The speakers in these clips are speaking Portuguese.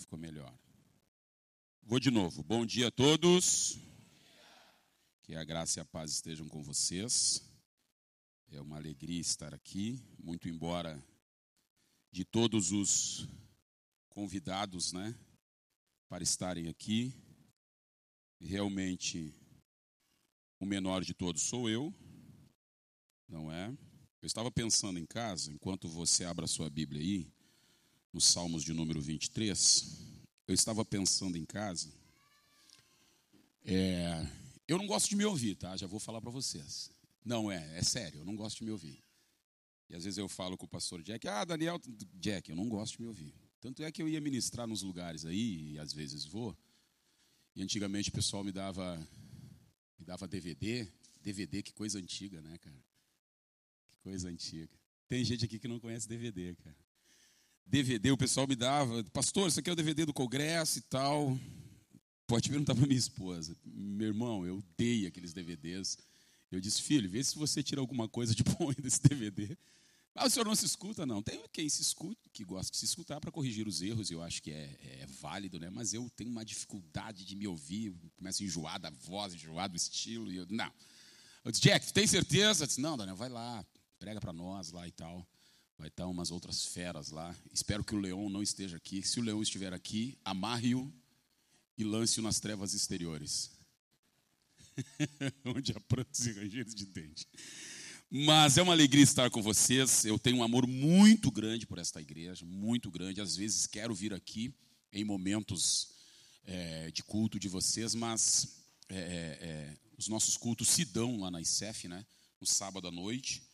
ficou melhor. Vou de novo. Bom dia a todos. Que a graça e a paz estejam com vocês. É uma alegria estar aqui, muito embora de todos os convidados, né, para estarem aqui. Realmente o menor de todos sou eu, não é? Eu estava pensando em casa, enquanto você abre a sua Bíblia aí, nos Salmos de número 23, eu estava pensando em casa. É, eu não gosto de me ouvir, tá? Já vou falar para vocês. Não é, é sério, eu não gosto de me ouvir. E às vezes eu falo com o pastor Jack, ah, Daniel, Jack, eu não gosto de me ouvir. Tanto é que eu ia ministrar nos lugares aí, e às vezes vou. E antigamente o pessoal me dava, me dava DVD. DVD, que coisa antiga, né, cara? Que coisa antiga. Tem gente aqui que não conhece DVD, cara. DVD, o pessoal me dava, pastor, isso aqui é o DVD do Congresso e tal. Pode perguntar para minha esposa. Meu irmão, eu dei aqueles DVDs. Eu disse, filho, vê se você tira alguma coisa de bom desse DVD. Ah, o senhor não se escuta? Não. Tem quem se escute, que gosta de se escutar para corrigir os erros, eu acho que é, é, válido, né? Mas eu tenho uma dificuldade de me ouvir, começo a enjoar da voz, enjoar do estilo. E eu, não. Eu disse, Jack, tem certeza? Eu disse, não, Daniel, vai lá, prega para nós lá e tal. Vai estar umas outras feras lá. Espero que o leão não esteja aqui. Se o leão estiver aqui, amarre-o e lance-o nas trevas exteriores. Onde há prantos e rangeiros de dente. Mas é uma alegria estar com vocês. Eu tenho um amor muito grande por esta igreja, muito grande. Às vezes quero vir aqui em momentos é, de culto de vocês, mas é, é, é os nossos cultos se dão lá na ICEF, né? No sábado à noite.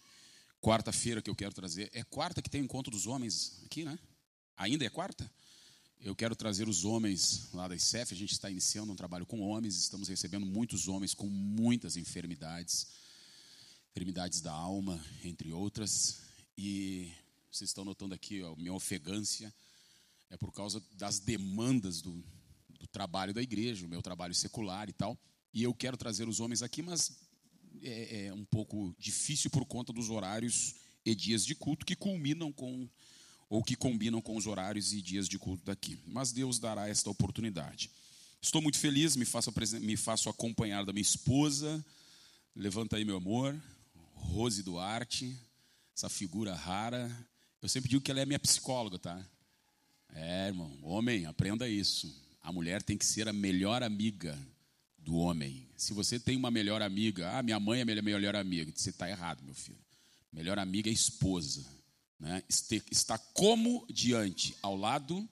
Quarta-feira que eu quero trazer. É quarta que tem o encontro dos homens aqui, né? Ainda é quarta? Eu quero trazer os homens lá da ICEF. A gente está iniciando um trabalho com homens. Estamos recebendo muitos homens com muitas enfermidades, enfermidades da alma, entre outras. E vocês estão notando aqui a minha ofegância é por causa das demandas do, do trabalho da igreja, o meu trabalho secular e tal. E eu quero trazer os homens aqui, mas é, é um pouco difícil por conta dos horários e dias de culto que culminam com ou que combinam com os horários e dias de culto daqui. Mas Deus dará esta oportunidade. Estou muito feliz, me faço, me faço acompanhar da minha esposa. Levanta aí, meu amor. Rose Duarte, essa figura rara. Eu sempre digo que ela é minha psicóloga, tá? É, irmão, homem, aprenda isso. A mulher tem que ser a melhor amiga do homem. Se você tem uma melhor amiga, ah, minha mãe é minha melhor amiga, você está errado, meu filho. Melhor amiga é esposa. Né? Está como diante, ao lado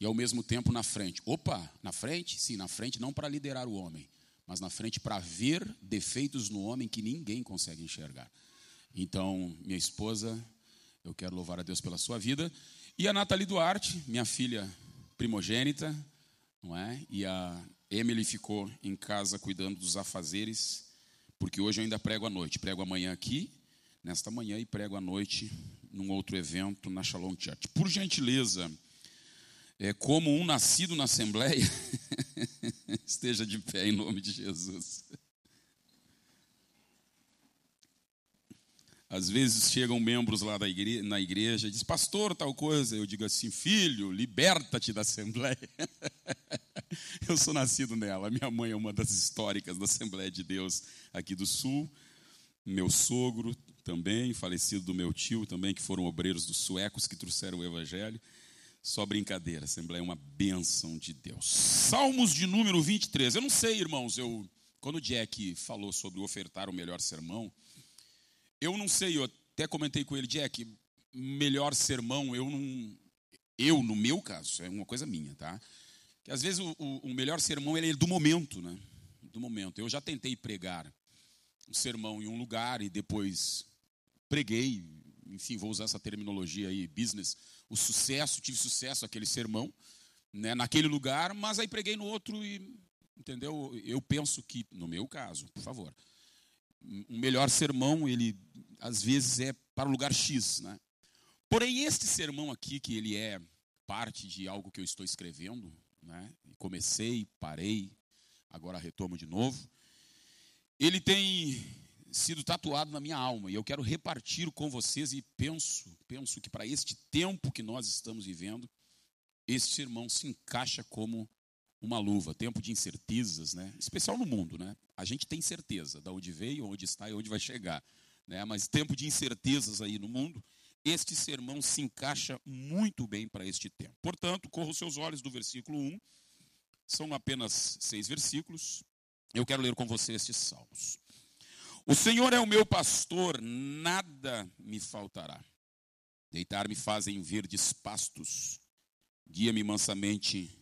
e ao mesmo tempo na frente. Opa, na frente? Sim, na frente não para liderar o homem, mas na frente para ver defeitos no homem que ninguém consegue enxergar. Então, minha esposa, eu quero louvar a Deus pela sua vida. E a Nathalie Duarte, minha filha primogênita, não é? E a Emily ficou em casa cuidando dos afazeres, porque hoje eu ainda prego à noite. Prego amanhã aqui, nesta manhã, e prego à noite num outro evento na Shalom Church. Por gentileza, é, como um nascido na Assembleia, esteja de pé em nome de Jesus. Às vezes chegam membros lá da igreja, na igreja e dizem, pastor, tal coisa. Eu digo assim, filho, liberta-te da Assembleia. Eu sou nascido nela. Minha mãe é uma das históricas da Assembleia de Deus aqui do Sul. Meu sogro também, falecido do meu tio também, que foram obreiros dos suecos que trouxeram o Evangelho. Só brincadeira, Assembleia é uma bênção de Deus. Salmos de número 23. Eu não sei, irmãos, eu, quando o Jack falou sobre ofertar o melhor sermão, eu não sei, eu até comentei com ele, Jack, melhor sermão, eu não. Eu, no meu caso, é uma coisa minha, tá? Que às vezes o, o, o melhor sermão é do momento, né? Do momento. Eu já tentei pregar um sermão em um lugar e depois preguei, enfim, vou usar essa terminologia aí, business, o sucesso, tive sucesso aquele sermão, né, naquele lugar, mas aí preguei no outro e, entendeu? Eu penso que, no meu caso, por favor, um melhor sermão, ele às vezes é para o lugar X, né? Porém, este sermão aqui, que ele é parte de algo que eu estou escrevendo, né? comecei, parei, agora retomo de novo, ele tem sido tatuado na minha alma e eu quero repartir com vocês e penso, penso que para este tempo que nós estamos vivendo, este sermão se encaixa como uma luva, tempo de incertezas, né? Especial no mundo, né? A gente tem certeza de onde veio, onde está e onde vai chegar, né? Mas tempo de incertezas aí no mundo, este sermão se encaixa muito bem para este tempo. Portanto, corra os seus olhos do versículo 1, são apenas seis versículos. Eu quero ler com você estes salmos. O Senhor é o meu pastor, nada me faltará. Deitar-me fazem verdes pastos, guia-me mansamente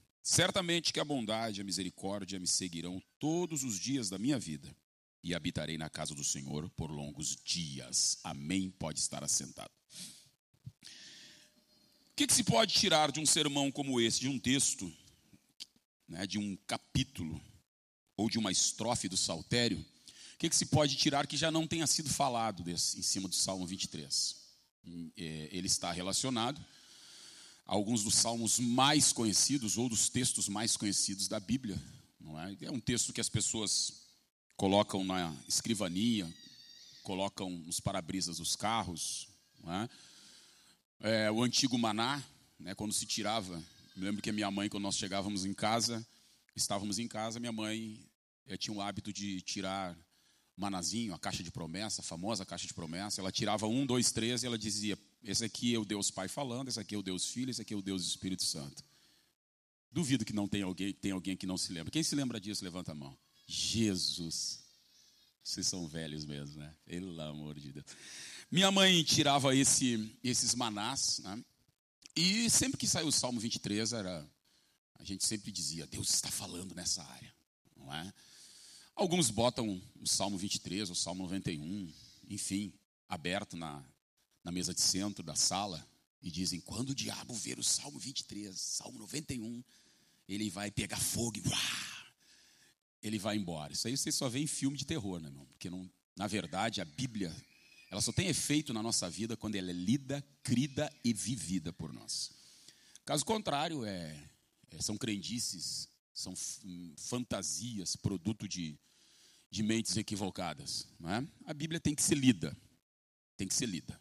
Certamente que a bondade e a misericórdia me seguirão todos os dias da minha vida, e habitarei na casa do Senhor por longos dias. Amém. Pode estar assentado. O que, que se pode tirar de um sermão como esse, de um texto, né, de um capítulo, ou de uma estrofe do saltério? O que, que se pode tirar que já não tenha sido falado desse, em cima do Salmo 23? É, ele está relacionado alguns dos salmos mais conhecidos ou dos textos mais conhecidos da Bíblia. Não é? é um texto que as pessoas colocam na escrivania, colocam nos para-brisas dos carros. É? É, o antigo maná, né, quando se tirava. Me lembro que a minha mãe, quando nós chegávamos em casa, estávamos em casa, minha mãe eh, tinha o hábito de tirar manazinho, a caixa de promessa, a famosa caixa de promessa. Ela tirava um, dois, três e ela dizia: esse aqui é o Deus Pai falando, esse aqui é o Deus Filho, esse aqui é o Deus Espírito Santo. Duvido que não tenha alguém, tem alguém que não se lembra. Quem se lembra disso, levanta a mão. Jesus. Vocês são velhos mesmo, né? Pelo amor de Deus. Minha mãe tirava esse, esses manás, né? E sempre que saiu o Salmo 23, era, a gente sempre dizia, Deus está falando nessa área. Não é? Alguns botam o Salmo 23, o Salmo 91, enfim, aberto na, na mesa de centro da sala e dizem: quando o diabo ver o Salmo 23, Salmo 91, ele vai pegar fogo e uá, ele vai embora. Isso aí você só vê em filme de terror, né, irmão? Porque não, na verdade a Bíblia ela só tem efeito na nossa vida quando ela é lida, crida e vivida por nós. Caso contrário, é, é são crendices, são fantasias, produto de, de mentes equivocadas. Não é? A Bíblia tem que ser lida, tem que ser lida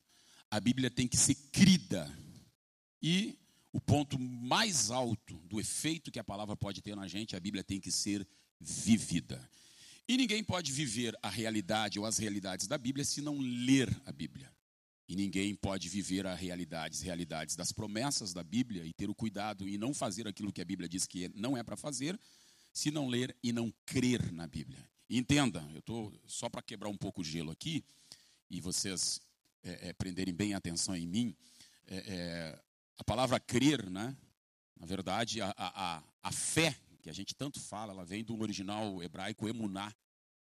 a Bíblia tem que ser crida. E o ponto mais alto do efeito que a palavra pode ter na gente, a Bíblia tem que ser vivida. E ninguém pode viver a realidade ou as realidades da Bíblia se não ler a Bíblia. E ninguém pode viver as realidades, realidades das promessas da Bíblia e ter o cuidado e não fazer aquilo que a Bíblia diz que não é para fazer, se não ler e não crer na Bíblia. entenda, eu estou só para quebrar um pouco o gelo aqui, e vocês é, é, prenderem bem a atenção em mim, é, é, a palavra crer, né? na verdade, a, a, a fé que a gente tanto fala, ela vem do original hebraico emuná.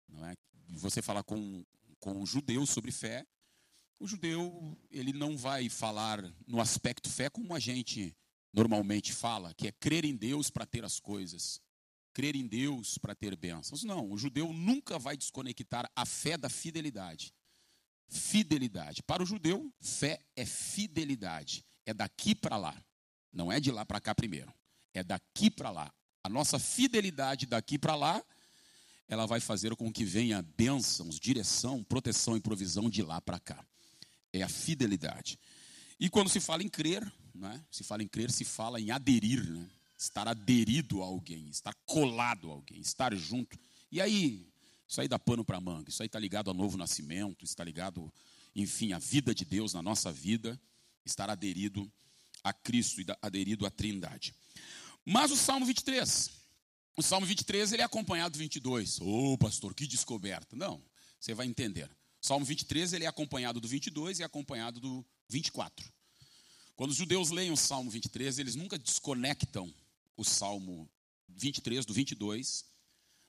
Não é? Você fala com, com um judeu sobre fé, o judeu ele não vai falar no aspecto fé como a gente normalmente fala, que é crer em Deus para ter as coisas, crer em Deus para ter bênçãos. Não, o judeu nunca vai desconectar a fé da fidelidade fidelidade. Para o judeu, fé é fidelidade. É daqui para lá. Não é de lá para cá primeiro. É daqui para lá. A nossa fidelidade daqui para lá, ela vai fazer com que venha bênçãos, direção, proteção e provisão de lá para cá. É a fidelidade. E quando se fala em crer, né, se fala em crer, se fala em aderir, né, estar aderido a alguém, estar colado a alguém, estar junto. E aí, isso aí dá pano para manga. Isso aí está ligado ao novo nascimento, está ligado, enfim, à vida de Deus na nossa vida, estar aderido a Cristo e aderido à Trindade. Mas o Salmo 23, o Salmo 23 ele é acompanhado do 22. Ô, oh, pastor, que descoberta. Não, você vai entender. O Salmo 23 ele é acompanhado do 22 e é acompanhado do 24. Quando os judeus leem o Salmo 23, eles nunca desconectam o Salmo 23 do 22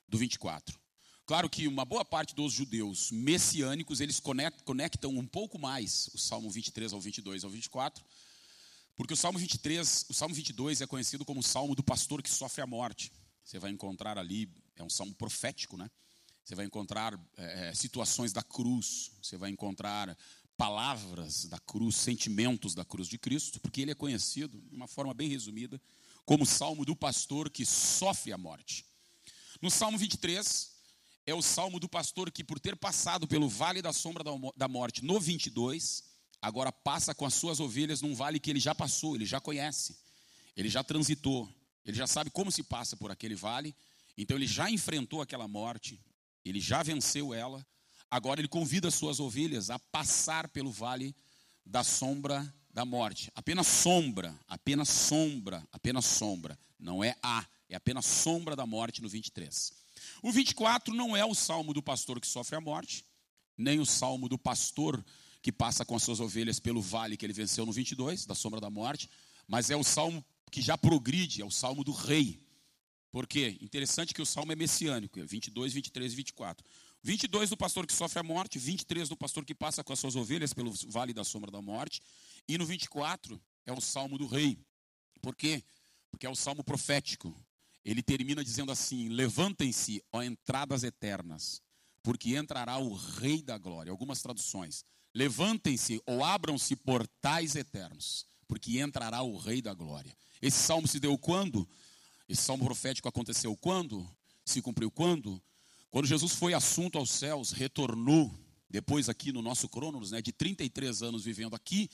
do 24. Claro que uma boa parte dos judeus messiânicos, eles conectam um pouco mais o Salmo 23 ao 22 ao 24, Porque o Salmo 23, o Salmo 22 é conhecido como o Salmo do pastor que sofre a morte. Você vai encontrar ali, é um salmo profético, né? Você vai encontrar é, situações da cruz, você vai encontrar palavras da cruz, sentimentos da cruz de Cristo, porque ele é conhecido, de uma forma bem resumida, como o salmo do pastor que sofre a morte. No Salmo 23, é o salmo do pastor que, por ter passado pelo vale da sombra da morte, no 22, agora passa com as suas ovelhas num vale que ele já passou, ele já conhece, ele já transitou, ele já sabe como se passa por aquele vale, então ele já enfrentou aquela morte, ele já venceu ela, agora ele convida as suas ovelhas a passar pelo vale da sombra da morte. Apenas sombra, apenas sombra, apenas sombra. Não é a, é apenas sombra da morte no 23. O 24 não é o salmo do pastor que sofre a morte, nem o salmo do pastor que passa com as suas ovelhas pelo vale que ele venceu no 22, da sombra da morte, mas é o salmo que já progride, é o salmo do rei. Por quê? Interessante que o salmo é messiânico, 22, 23 e 24. 22 do pastor que sofre a morte, 23 do pastor que passa com as suas ovelhas pelo vale da sombra da morte, e no 24 é o salmo do rei. Por quê? Porque é o salmo profético. Ele termina dizendo assim: Levantem-se, ó entradas eternas, porque entrará o Rei da Glória. Algumas traduções. Levantem-se ou abram-se portais eternos, porque entrará o Rei da Glória. Esse salmo se deu quando? Esse salmo profético aconteceu quando? Se cumpriu quando? Quando Jesus foi assunto aos céus, retornou, depois aqui no nosso Cronos, né, de 33 anos vivendo aqui,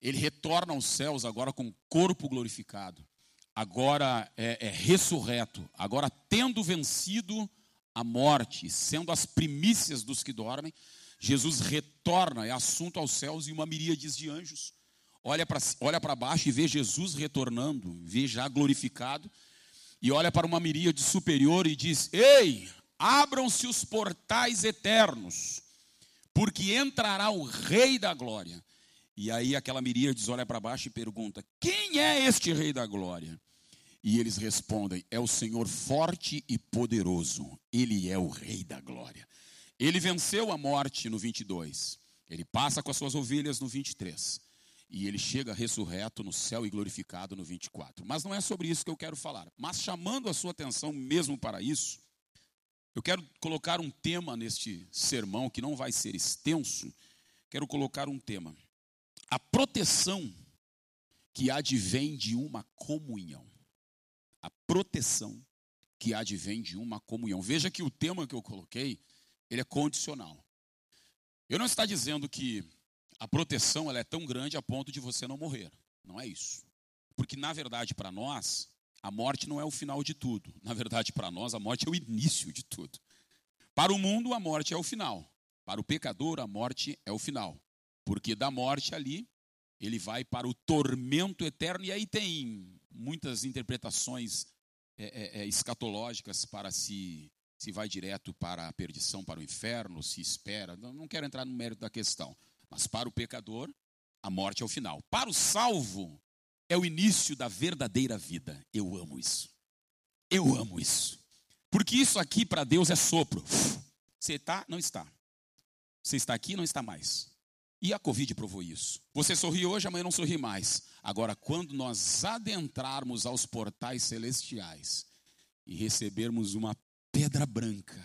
ele retorna aos céus agora com corpo glorificado, agora é, é ressurreto, agora tendo vencido a morte, sendo as primícias dos que dormem, Jesus retorna, é assunto aos céus e uma miríade de anjos. Olha para olha baixo e vê Jesus retornando, vê já glorificado, e olha para uma miríade superior e diz: Ei, abram-se os portais eternos, porque entrará o Rei da Glória. E aí aquela miríades olha para baixo e pergunta: Quem é este Rei da Glória? E eles respondem: É o Senhor forte e poderoso, ele é o Rei da Glória. Ele venceu a morte no 22, ele passa com as suas ovelhas no 23, e ele chega ressurreto no céu e glorificado no 24. Mas não é sobre isso que eu quero falar, mas chamando a sua atenção mesmo para isso, eu quero colocar um tema neste sermão que não vai ser extenso. Quero colocar um tema. A proteção que advém de uma comunhão. A proteção que advém de uma comunhão. Veja que o tema que eu coloquei, ele é condicional. Eu não está dizendo que a proteção ela é tão grande a ponto de você não morrer. Não é isso. Porque na verdade para nós, a morte não é o final de tudo. Na verdade, para nós, a morte é o início de tudo. Para o mundo, a morte é o final. Para o pecador, a morte é o final. Porque da morte ali, ele vai para o tormento eterno. E aí tem muitas interpretações é, é, é, escatológicas para se, se vai direto para a perdição, para o inferno, se espera. Não, não quero entrar no mérito da questão. Mas para o pecador, a morte é o final. Para o salvo, é o início da verdadeira vida. Eu amo isso. Eu amo isso. Porque isso aqui para Deus é sopro. Você está, não está. Você está aqui, não está mais. E a Covid provou isso. Você sorri hoje, amanhã não sorri mais. Agora, quando nós adentrarmos aos portais celestiais e recebermos uma pedra branca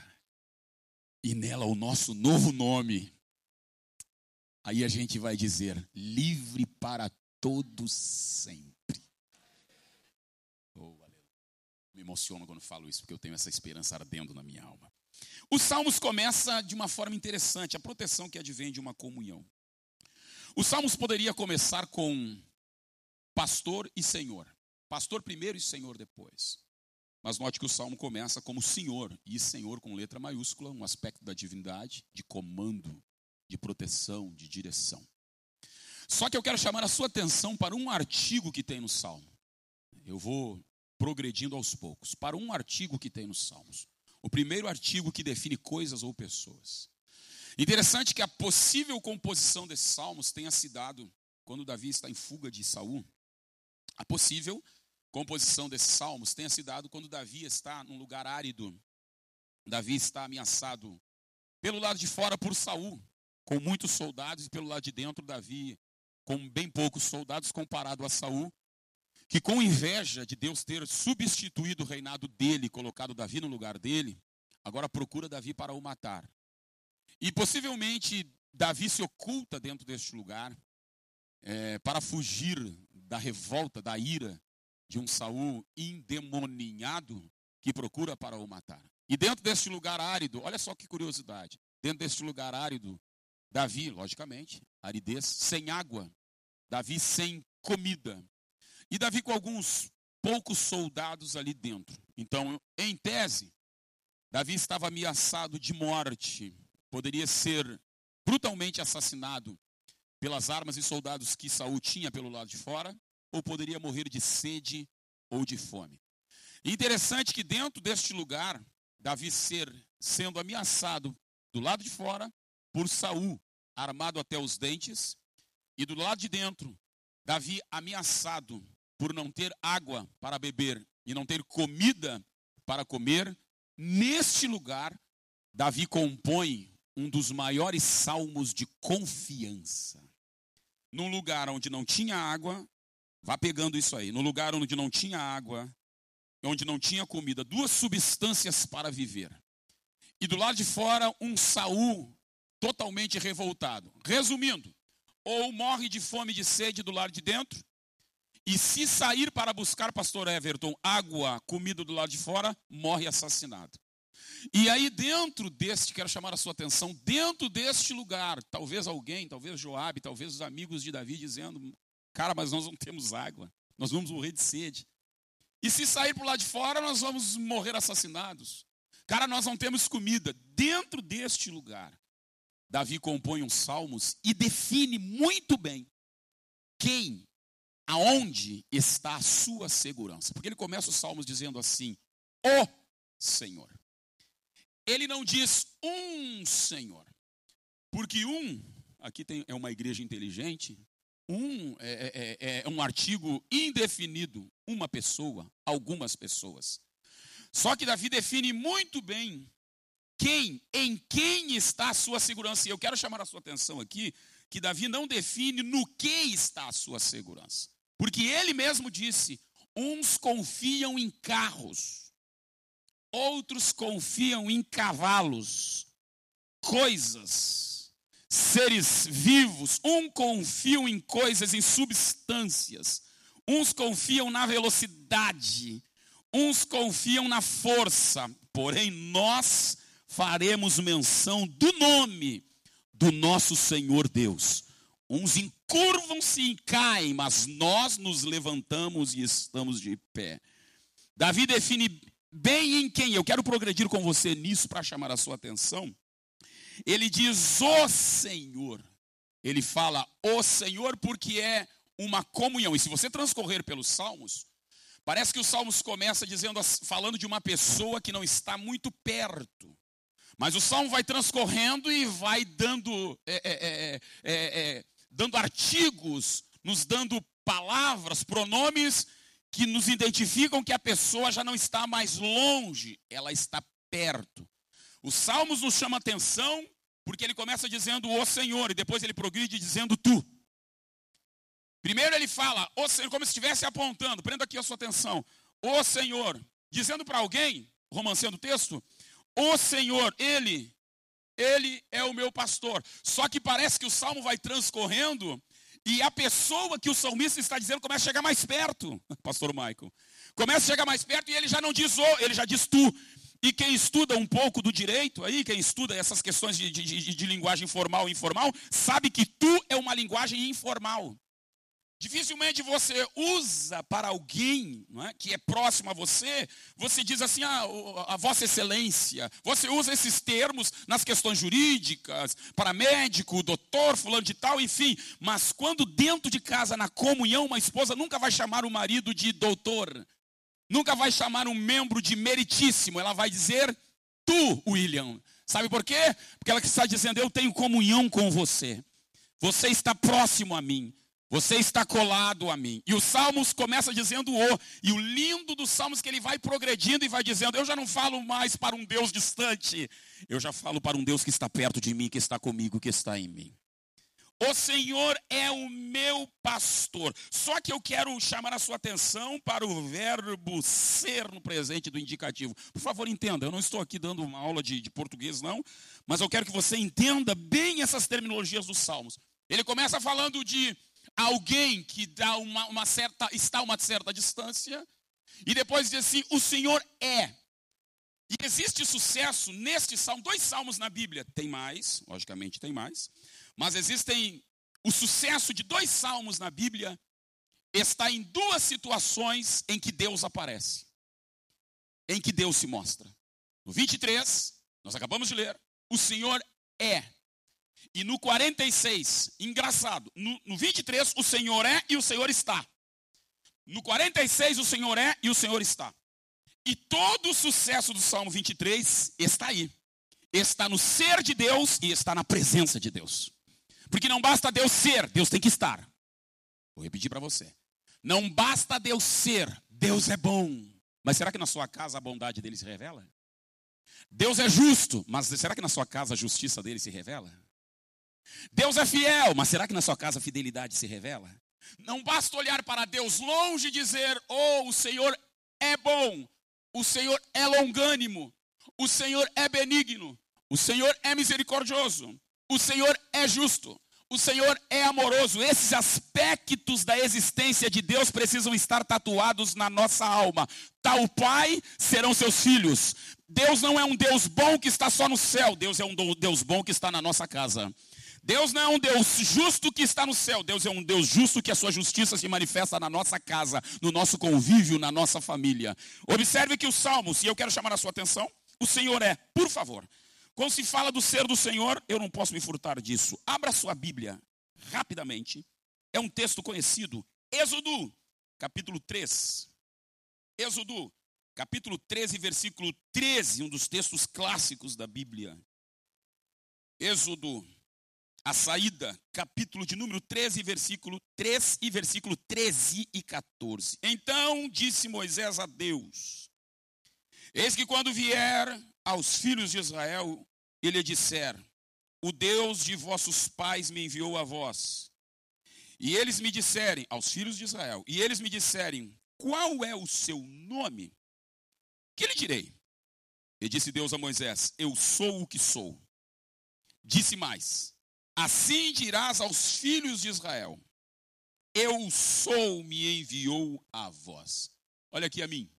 e nela o nosso novo nome, aí a gente vai dizer: livre para todos sempre. Oh, Me emociono quando falo isso, porque eu tenho essa esperança ardendo na minha alma. Os Salmos começa de uma forma interessante, a proteção que advém de uma comunhão. Os Salmos poderia começar com pastor e senhor. Pastor primeiro e senhor depois. Mas note que o salmo começa como senhor, e senhor com letra maiúscula, um aspecto da divindade, de comando, de proteção, de direção. Só que eu quero chamar a sua atenção para um artigo que tem no Salmo. Eu vou progredindo aos poucos. Para um artigo que tem nos Salmos. O primeiro artigo que define coisas ou pessoas. Interessante que a possível composição desses salmos tenha se dado quando Davi está em fuga de Saul. A possível composição desses salmos tenha se dado quando Davi está num lugar árido. Davi está ameaçado pelo lado de fora por Saul, com muitos soldados, e pelo lado de dentro Davi com bem poucos soldados comparado a Saul, que com inveja de Deus ter substituído o reinado dele, colocado Davi no lugar dele, agora procura Davi para o matar. E possivelmente Davi se oculta dentro deste lugar é, para fugir da revolta, da ira de um Saul endemoninhado que procura para o matar. E dentro deste lugar árido, olha só que curiosidade, dentro deste lugar árido, Davi, logicamente, aridez, sem água, Davi sem comida, e Davi com alguns poucos soldados ali dentro. Então, em tese, Davi estava ameaçado de morte, poderia ser brutalmente assassinado pelas armas e soldados que Saul tinha pelo lado de fora, ou poderia morrer de sede ou de fome. interessante que dentro deste lugar, Davi ser sendo ameaçado do lado de fora por Saul, armado até os dentes, e do lado de dentro, Davi ameaçado por não ter água para beber e não ter comida para comer, neste lugar, Davi compõe um dos maiores salmos de confiança. Num lugar onde não tinha água, vá pegando isso aí, no lugar onde não tinha água, onde não tinha comida, duas substâncias para viver. E do lado de fora, um Saul totalmente revoltado. Resumindo, ou morre de fome e de sede do lado de dentro, e se sair para buscar, pastor Everton, água, comida do lado de fora, morre assassinado. E aí dentro deste, quero chamar a sua atenção, dentro deste lugar, talvez alguém, talvez Joabe, talvez os amigos de Davi dizendo, cara, mas nós não temos água, nós vamos morrer de sede. E se sair para lado de fora, nós vamos morrer assassinados. Cara, nós não temos comida. Dentro deste lugar, Davi compõe uns salmos e define muito bem quem aonde está a sua segurança? Porque ele começa os salmos dizendo assim: O Senhor. Ele não diz um Senhor. Porque um, aqui tem, é uma igreja inteligente, um é, é, é, é um artigo indefinido, uma pessoa, algumas pessoas. Só que Davi define muito bem quem, em quem está a sua segurança. E eu quero chamar a sua atenção aqui que Davi não define no que está a sua segurança. Porque ele mesmo disse: uns confiam em carros, outros confiam em cavalos, coisas, seres vivos. Um confiam em coisas, em substâncias. Uns confiam na velocidade, uns confiam na força. Porém, nós faremos menção do nome do nosso Senhor Deus Uns encurvam-se e caem, mas nós nos levantamos e estamos de pé. Davi define bem em quem, eu quero progredir com você nisso para chamar a sua atenção. Ele diz o Senhor. Ele fala o Senhor porque é uma comunhão. E se você transcorrer pelos salmos, parece que os salmos começa dizendo, falando de uma pessoa que não está muito perto. Mas o salmo vai transcorrendo e vai dando é, é, é, dando artigos, nos dando palavras, pronomes que nos identificam que a pessoa já não está mais longe, ela está perto. Os Salmos nos chamam atenção porque ele começa dizendo o Senhor e depois ele progride dizendo tu. Primeiro ele fala, o Senhor, como se estivesse apontando, prenda aqui a sua atenção, o Senhor, dizendo para alguém, romancando o texto, o Senhor, ele ele é o meu pastor. Só que parece que o salmo vai transcorrendo e a pessoa que o salmista está dizendo começa a chegar mais perto, pastor Michael. Começa a chegar mais perto e ele já não diz o, ele já diz tu. E quem estuda um pouco do direito aí, quem estuda essas questões de, de, de, de linguagem formal e informal, sabe que tu é uma linguagem informal. Dificilmente você usa para alguém é, que é próximo a você, você diz assim, ah, a Vossa Excelência. Você usa esses termos nas questões jurídicas, para médico, doutor, fulano de tal, enfim. Mas quando dentro de casa, na comunhão, uma esposa nunca vai chamar o marido de doutor, nunca vai chamar um membro de meritíssimo, ela vai dizer tu, William. Sabe por quê? Porque ela está dizendo, eu tenho comunhão com você. Você está próximo a mim. Você está colado a mim. E os Salmos começa dizendo o. E o lindo dos Salmos é que ele vai progredindo e vai dizendo: Eu já não falo mais para um Deus distante. Eu já falo para um Deus que está perto de mim, que está comigo, que está em mim. O Senhor é o meu pastor. Só que eu quero chamar a sua atenção para o verbo ser no presente do indicativo. Por favor, entenda. Eu não estou aqui dando uma aula de, de português, não. Mas eu quero que você entenda bem essas terminologias dos salmos. Ele começa falando de alguém que dá uma, uma certa, está a uma certa distância. E depois diz assim: o Senhor é. E existe sucesso neste salmo, dois salmos na Bíblia. Tem mais, logicamente tem mais. Mas existem o sucesso de dois salmos na Bíblia está em duas situações em que Deus aparece. Em que Deus se mostra. No 23, nós acabamos de ler, o Senhor é. E no 46, engraçado, no, no 23 o Senhor é e o Senhor está. No 46 o Senhor é e o Senhor está. E todo o sucesso do Salmo 23 está aí. Está no ser de Deus e está na presença de Deus. Porque não basta Deus ser, Deus tem que estar. Vou repetir para você. Não basta Deus ser, Deus é bom. Mas será que na sua casa a bondade dele se revela? Deus é justo, mas será que na sua casa a justiça dele se revela? Deus é fiel, mas será que na sua casa a fidelidade se revela? Não basta olhar para Deus longe e dizer: Oh, o Senhor é bom, o Senhor é longânimo, o Senhor é benigno, o Senhor é misericordioso. O Senhor é justo. O Senhor é amoroso. Esses aspectos da existência de Deus precisam estar tatuados na nossa alma. Tal pai serão seus filhos. Deus não é um Deus bom que está só no céu. Deus é um Deus bom que está na nossa casa. Deus não é um Deus justo que está no céu. Deus é um Deus justo que a sua justiça se manifesta na nossa casa, no nosso convívio, na nossa família. Observe que os salmos, e eu quero chamar a sua atenção, o Senhor é, por favor, quando se fala do ser do Senhor, eu não posso me furtar disso. Abra sua Bíblia rapidamente. É um texto conhecido. Êxodo, capítulo 3. Êxodo, capítulo 13, versículo 13, um dos textos clássicos da Bíblia. Êxodo, a saída, capítulo de número 13, versículo 3 e versículo 13 e 14. Então disse Moisés a Deus: Eis que quando vier aos filhos de Israel e lhe disser: O Deus de vossos pais me enviou a vós. E eles me disserem, aos filhos de Israel, e eles me disserem: Qual é o seu nome? Que lhe direi? E disse Deus a Moisés: Eu sou o que sou. Disse mais: Assim dirás aos filhos de Israel: Eu sou, me enviou a vós. Olha aqui a mim.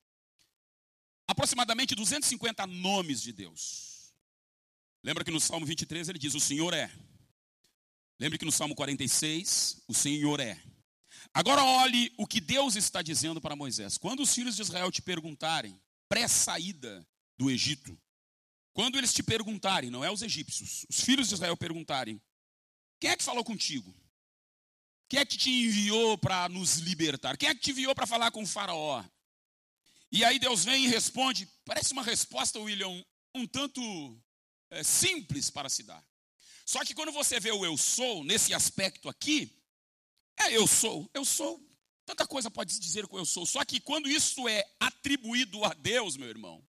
Aproximadamente 250 nomes de Deus. Lembra que no Salmo 23 ele diz: O Senhor é. Lembre que no Salmo 46, o Senhor é. Agora olhe o que Deus está dizendo para Moisés. Quando os filhos de Israel te perguntarem, pré-saída do Egito, quando eles te perguntarem, não é os egípcios, os filhos de Israel perguntarem: Quem é que falou contigo? Quem é que te enviou para nos libertar? Quem é que te enviou para falar com o Faraó? E aí Deus vem e responde, parece uma resposta, William, um tanto é, simples para se dar. Só que quando você vê o eu sou, nesse aspecto aqui, é eu sou, eu sou. Tanta coisa pode se dizer com eu sou. Só que quando isso é atribuído a Deus, meu irmão,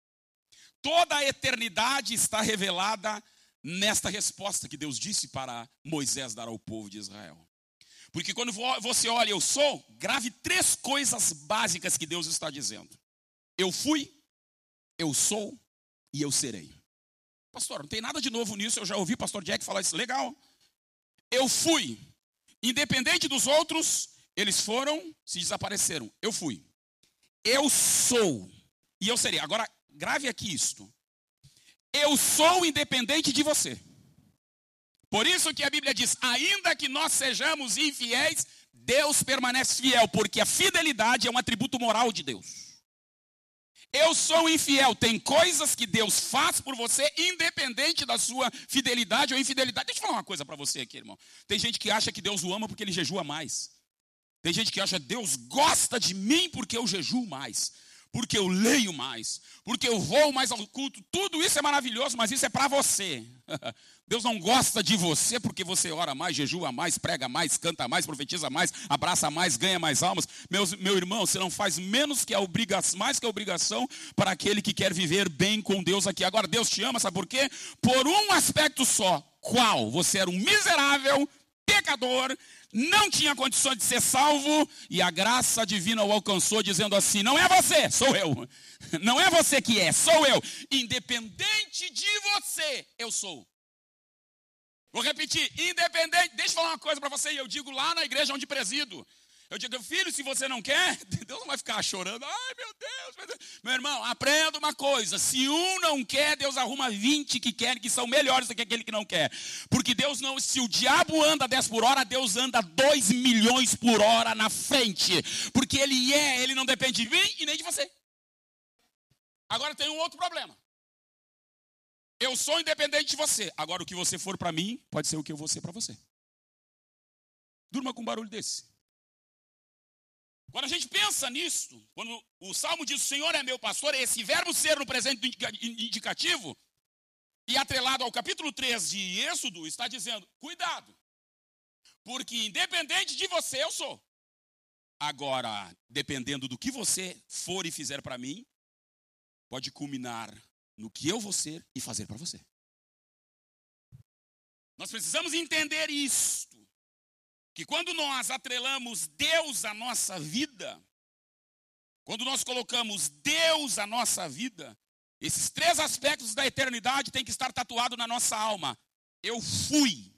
toda a eternidade está revelada nesta resposta que Deus disse para Moisés dar ao povo de Israel. Porque quando você olha eu sou, grave três coisas básicas que Deus está dizendo. Eu fui, eu sou e eu serei. Pastor, não tem nada de novo nisso, eu já ouvi pastor Jack falar isso. Legal. Eu fui. Independente dos outros, eles foram, se desapareceram. Eu fui. Eu sou. E eu serei. Agora, grave aqui isto. Eu sou independente de você. Por isso que a Bíblia diz: ainda que nós sejamos infiéis, Deus permanece fiel, porque a fidelidade é um atributo moral de Deus. Eu sou infiel. Tem coisas que Deus faz por você, independente da sua fidelidade ou infidelidade. Deixa eu falar uma coisa para você aqui, irmão. Tem gente que acha que Deus o ama porque ele jejua mais. Tem gente que acha que Deus gosta de mim porque eu jejuo mais porque eu leio mais, porque eu vou mais ao culto. Tudo isso é maravilhoso, mas isso é para você. Deus não gosta de você porque você ora mais, jejua mais, prega mais, canta mais, profetiza mais, abraça mais, ganha mais almas. Meus, meu irmão, você não faz menos que a obrigação, mais que a obrigação para aquele que quer viver bem com Deus aqui. Agora, Deus te ama, sabe por quê? Por um aspecto só. Qual? Você era um miserável, pecador, não tinha condições de ser salvo, e a graça divina o alcançou, dizendo assim: Não é você, sou eu. Não é você que é, sou eu. Independente de você, eu sou. Vou repetir, independente. Deixa eu falar uma coisa para você, e eu digo lá na igreja onde presido. Eu digo, filho, se você não quer, Deus não vai ficar chorando. Ai, meu Deus, meu Deus. Meu irmão, aprenda uma coisa: se um não quer, Deus arruma 20 que querem, que são melhores do que aquele que não quer. Porque Deus não, se o diabo anda 10 por hora, Deus anda 2 milhões por hora na frente. Porque Ele é, Ele não depende de mim e nem de você. Agora tem um outro problema. Eu sou independente de você. Agora, o que você for para mim, pode ser o que eu vou ser para você. Durma com um barulho desse. Quando a gente pensa nisso, quando o salmo diz: O Senhor é meu pastor, esse verbo ser no presente indicativo, e atrelado ao capítulo 3 de Êxodo, está dizendo: Cuidado, porque independente de você, eu sou. Agora, dependendo do que você for e fizer para mim, pode culminar no que eu vou ser e fazer para você. Nós precisamos entender isto que quando nós atrelamos Deus à nossa vida, quando nós colocamos Deus à nossa vida, esses três aspectos da eternidade têm que estar tatuados na nossa alma. Eu fui.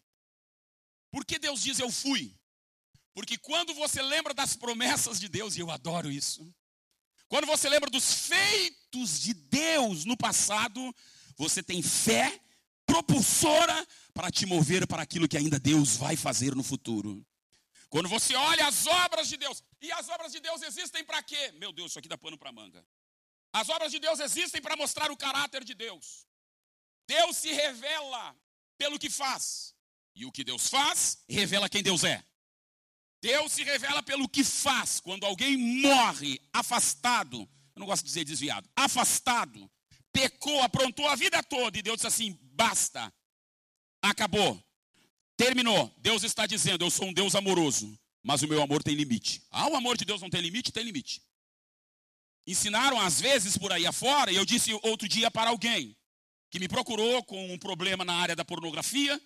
Por que Deus diz eu fui? Porque quando você lembra das promessas de Deus, e eu adoro isso, quando você lembra dos feitos de Deus no passado, você tem fé propulsora para te mover para aquilo que ainda Deus vai fazer no futuro. Quando você olha as obras de Deus, e as obras de Deus existem para quê? Meu Deus, isso aqui dá pano para manga. As obras de Deus existem para mostrar o caráter de Deus. Deus se revela pelo que faz. E o que Deus faz, revela quem Deus é. Deus se revela pelo que faz. Quando alguém morre afastado, eu não gosto de dizer desviado, afastado, pecou, aprontou a vida toda, e Deus diz assim: basta, acabou. Terminou. Deus está dizendo: Eu sou um Deus amoroso, mas o meu amor tem limite. Ah, o amor de Deus não tem limite? Tem limite. Ensinaram às vezes por aí afora, e eu disse outro dia para alguém que me procurou com um problema na área da pornografia,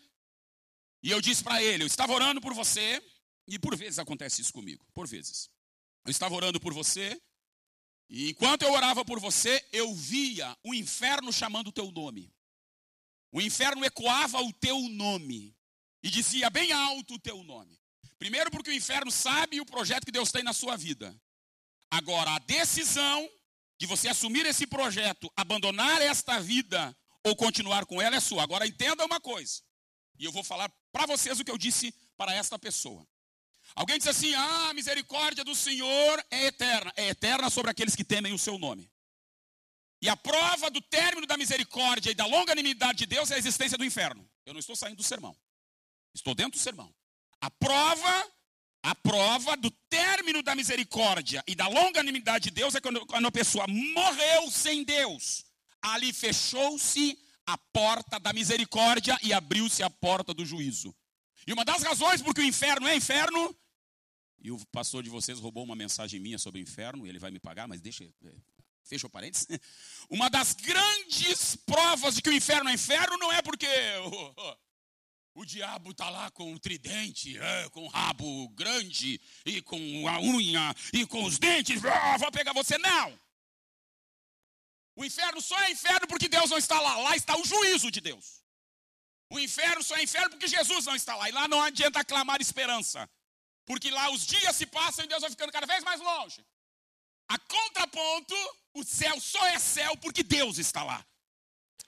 e eu disse para ele: Eu estava orando por você, e por vezes acontece isso comigo, por vezes. Eu estava orando por você, e enquanto eu orava por você, eu via o inferno chamando o teu nome. O inferno ecoava o teu nome e dizia bem alto o teu nome. Primeiro, porque o inferno sabe o projeto que Deus tem na sua vida. Agora, a decisão de você assumir esse projeto, abandonar esta vida ou continuar com ela é sua. Agora, entenda uma coisa. E eu vou falar para vocês o que eu disse para esta pessoa. Alguém diz assim: ah, a misericórdia do Senhor é eterna. É eterna sobre aqueles que temem o seu nome. E a prova do término da misericórdia e da longanimidade de Deus é a existência do inferno. Eu não estou saindo do sermão. Estou dentro do sermão. A prova, a prova do término da misericórdia e da longanimidade de Deus é quando, quando a pessoa morreu sem Deus. Ali fechou-se a porta da misericórdia e abriu-se a porta do juízo. E uma das razões porque o inferno é inferno, e o pastor de vocês roubou uma mensagem minha sobre o inferno, ele vai me pagar, mas deixa, é, fecha o parênteses. Uma das grandes provas de que o inferno é inferno não é porque o diabo está lá com o tridente, é, com o rabo grande, e com a unha, e com os dentes, ah, vou pegar você. Não! O inferno só é inferno porque Deus não está lá. Lá está o juízo de Deus. O inferno só é inferno porque Jesus não está lá. E lá não adianta clamar esperança. Porque lá os dias se passam e Deus vai ficando cada vez mais longe. A contraponto, o céu só é céu porque Deus está lá.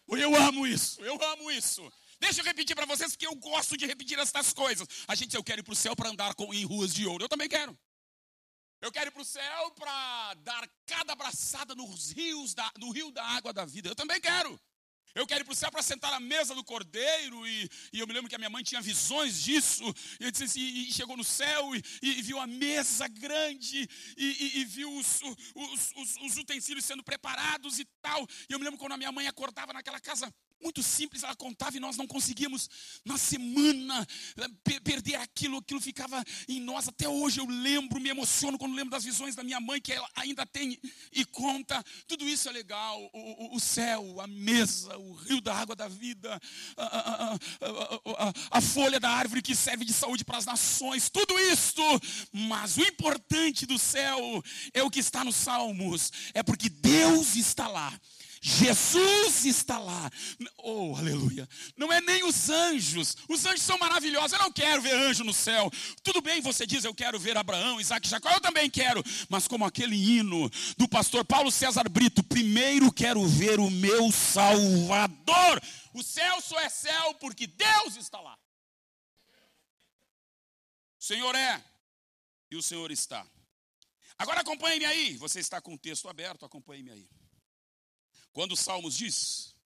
Eu amo isso, eu amo isso. Deixa eu repetir para vocês que eu gosto de repetir estas coisas. A gente, eu quero ir para o céu para andar com, em ruas de ouro. Eu também quero. Eu quero ir para o céu para dar cada abraçada nos rios da, no rio da água da vida. Eu também quero. Eu quero ir para o céu para sentar à mesa do cordeiro. E, e, eu me lembro que a minha mãe tinha visões disso. E, disse assim, e chegou no céu e, e, viu a mesa grande. E, viu os, os, os, os, utensílios sendo preparados e tal. E eu me lembro quando a minha mãe acordava naquela casa muito simples, ela contava e nós não conseguíamos, na semana, eh, perder aquilo, aquilo ficava em nós. Até hoje eu lembro, me emociono quando lembro das visões da minha mãe, que ela ainda tem e conta. Tudo isso é legal: o, o, o céu, a mesa, o rio da água da vida, a, a, a, a folha da árvore que serve de saúde para as nações, tudo isso. Mas o importante do céu é o que está nos Salmos, é porque Deus está lá Jesus está lá. Oh, aleluia. Não é nem os anjos. Os anjos são maravilhosos. Eu não quero ver anjo no céu. Tudo bem, você diz, eu quero ver Abraão, Isaac, Jacó. Eu também quero. Mas como aquele hino do pastor Paulo César Brito, primeiro quero ver o meu Salvador. O céu só é céu porque Deus está lá. O Senhor é e o Senhor está. Agora acompanhe-me aí. Você está com o texto aberto, acompanhe-me aí. Quando o Salmos diz,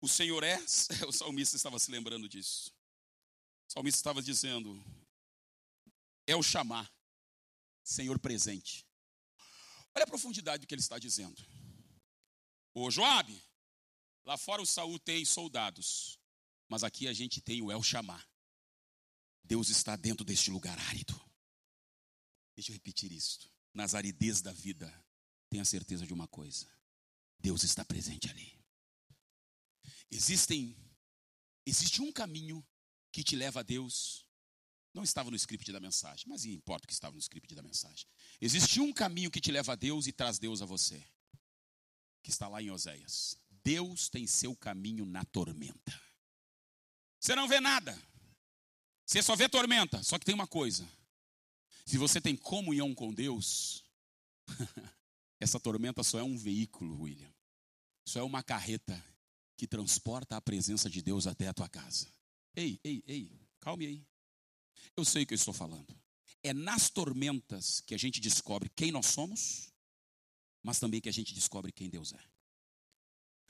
o Senhor é, o salmista estava se lembrando disso. O salmista estava dizendo, é o chamar, Senhor presente. Olha a profundidade do que ele está dizendo. Ô Joabe, lá fora o Saul tem soldados, mas aqui a gente tem o El Chamar. Deus está dentro deste lugar árido. Deixa eu repetir isso. Nas aridez da vida, tenha certeza de uma coisa. Deus está presente ali. Existem, existe um caminho que te leva a Deus. Não estava no script da mensagem, mas importa que estava no script da mensagem. Existe um caminho que te leva a Deus e traz Deus a você. Que está lá em Oséias. Deus tem seu caminho na tormenta. Você não vê nada. Você só vê tormenta. Só que tem uma coisa. Se você tem comunhão com Deus, Essa tormenta só é um veículo, William. Só é uma carreta que transporta a presença de Deus até a tua casa. Ei, ei, ei, calme aí. Eu sei o que eu estou falando. É nas tormentas que a gente descobre quem nós somos, mas também que a gente descobre quem Deus é.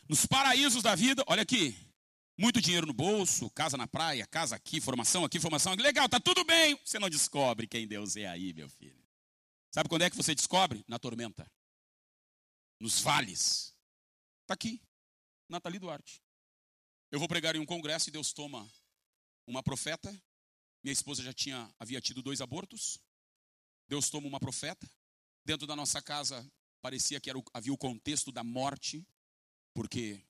Nos paraísos da vida, olha aqui, muito dinheiro no bolso, casa na praia, casa aqui, formação aqui, formação aqui, legal, tá tudo bem. Você não descobre quem Deus é aí, meu filho. Sabe quando é que você descobre? Na tormenta nos vales. Está aqui, Nathalie Duarte. Eu vou pregar em um congresso e Deus toma uma profeta. Minha esposa já tinha, havia tido dois abortos. Deus toma uma profeta. Dentro da nossa casa parecia que era, havia o contexto da morte, porque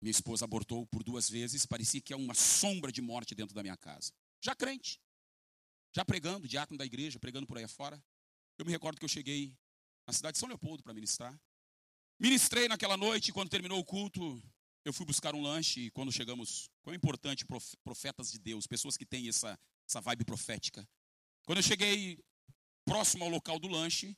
minha esposa abortou por duas vezes. Parecia que é uma sombra de morte dentro da minha casa. Já crente, já pregando, diácono da igreja, pregando por aí afora. Eu me recordo que eu cheguei na cidade de São Leopoldo para ministrar. Ministrei naquela noite, quando terminou o culto, eu fui buscar um lanche e quando chegamos, quão importante profetas de Deus, pessoas que têm essa, essa vibe profética. Quando eu cheguei próximo ao local do lanche,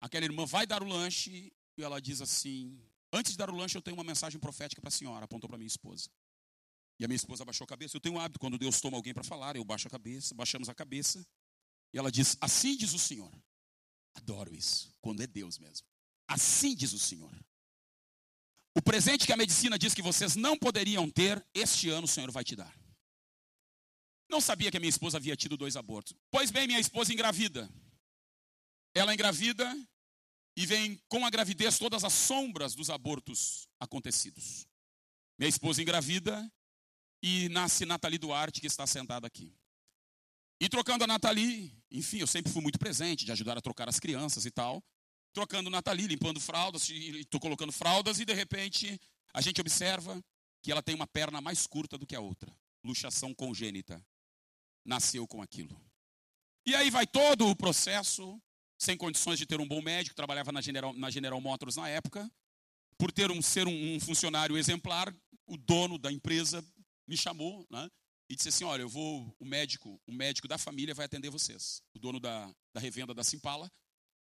aquela irmã vai dar o lanche e ela diz assim: Antes de dar o lanche, eu tenho uma mensagem profética para a senhora, apontou para minha esposa. E a minha esposa baixou a cabeça. Eu tenho um hábito, quando Deus toma alguém para falar, eu baixo a cabeça, baixamos a cabeça. E ela diz: Assim diz o Senhor. Adoro isso, quando é Deus mesmo. Assim diz o Senhor. O presente que a medicina diz que vocês não poderiam ter, este ano o Senhor vai te dar. Não sabia que a minha esposa havia tido dois abortos. Pois bem, minha esposa engravida. Ela engravida e vem com a gravidez todas as sombras dos abortos acontecidos. Minha esposa engravida e nasce Nathalie Duarte, que está sentada aqui. E trocando a Nathalie, enfim, eu sempre fui muito presente de ajudar a trocar as crianças e tal trocando Nathalie, limpando fraldas, estou colocando fraldas, e de repente a gente observa que ela tem uma perna mais curta do que a outra. Luxação congênita. Nasceu com aquilo. E aí vai todo o processo, sem condições de ter um bom médico, trabalhava na General, na General Motors na época. Por ter um ser um, um funcionário exemplar, o dono da empresa me chamou, né? E disse assim: olha, eu vou, o médico, o médico da família vai atender vocês. O dono da, da revenda da Simpala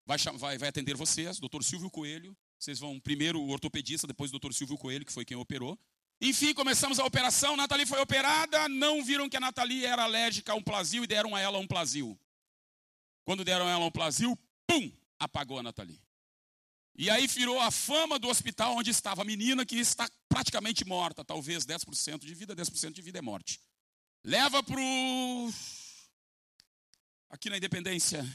vai, vai, vai atender vocês, doutor Silvio Coelho. Vocês vão primeiro o ortopedista, depois o doutor Silvio Coelho, que foi quem operou. Enfim, começamos a operação. Nathalie foi operada. Não viram que a Nathalie era alérgica a um plasio e deram a ela um plasio. Quando deram a ela um plasio, pum, apagou a Nathalie. E aí virou a fama do hospital onde estava a menina que está praticamente morta. Talvez 10% de vida, 10% de vida é morte. Leva para o. Aqui na Independência,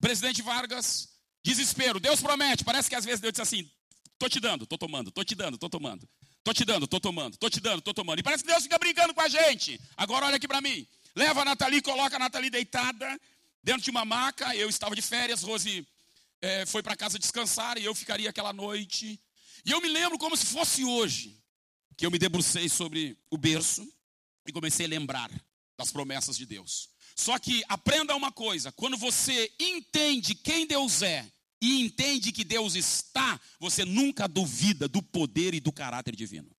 Presidente Vargas, desespero. Deus promete. Parece que às vezes Deus diz assim: tô te dando, tô tomando, tô te dando, tô tomando. Tô te dando, tô tomando, tô te dando, tô tomando. E parece que Deus fica brincando com a gente. Agora olha aqui para mim. Leva a Nathalie, coloca a Nathalie deitada dentro de uma maca. Eu estava de férias, Rose é, foi para casa descansar e eu ficaria aquela noite. E eu me lembro como se fosse hoje que eu me debrucei sobre o berço e comecei a lembrar das promessas de Deus. Só que aprenda uma coisa: quando você entende quem Deus é e entende que Deus está, você nunca duvida do poder e do caráter divino.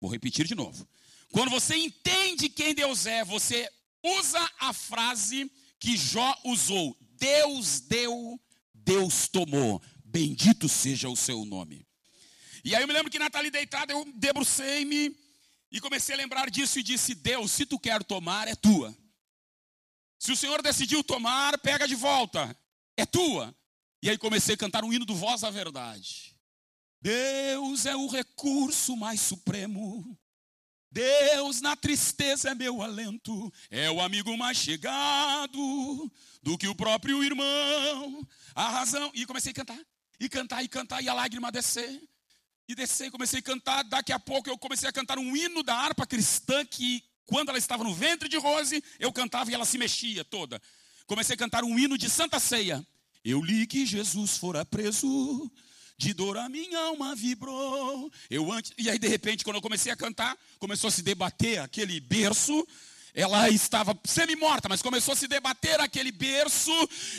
Vou repetir de novo. Quando você entende quem Deus é, você usa a frase que Jó usou: Deus deu, Deus tomou. Bendito seja o seu nome. E aí eu me lembro que Nathalie deitada, eu debrucei-me e comecei a lembrar disso e disse: Deus, se tu quer tomar, é tua. Se o Senhor decidiu tomar, pega de volta, é tua. E aí comecei a cantar um hino do Voz da Verdade. Deus é o recurso mais supremo. Deus na tristeza é meu alento, é o amigo mais chegado do que o próprio irmão. A razão. E comecei a cantar, e cantar, e cantar, e a lágrima descer e descer, comecei a cantar. Daqui a pouco eu comecei a cantar um hino da harpa cristã que, quando ela estava no ventre de Rose, eu cantava e ela se mexia toda. Comecei a cantar um hino de Santa Ceia. Eu li que Jesus fora preso, de dor a minha alma vibrou. Eu antes, e aí de repente, quando eu comecei a cantar, começou a se debater aquele berço ela estava semi-morta, mas começou a se debater aquele berço,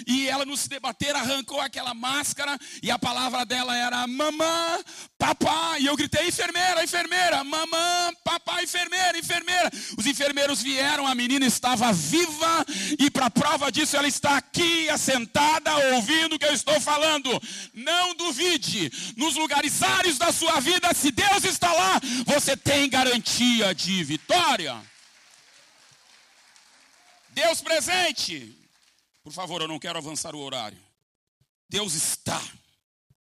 e ela, no se debater, arrancou aquela máscara, e a palavra dela era mamã, papá. E eu gritei: enfermeira, enfermeira, mamã, papá, enfermeira, enfermeira. Os enfermeiros vieram, a menina estava viva, e para prova disso, ela está aqui, assentada, ouvindo o que eu estou falando. Não duvide, nos lugares áreos da sua vida, se Deus está lá, você tem garantia de vitória. Deus presente. Por favor, eu não quero avançar o horário. Deus está.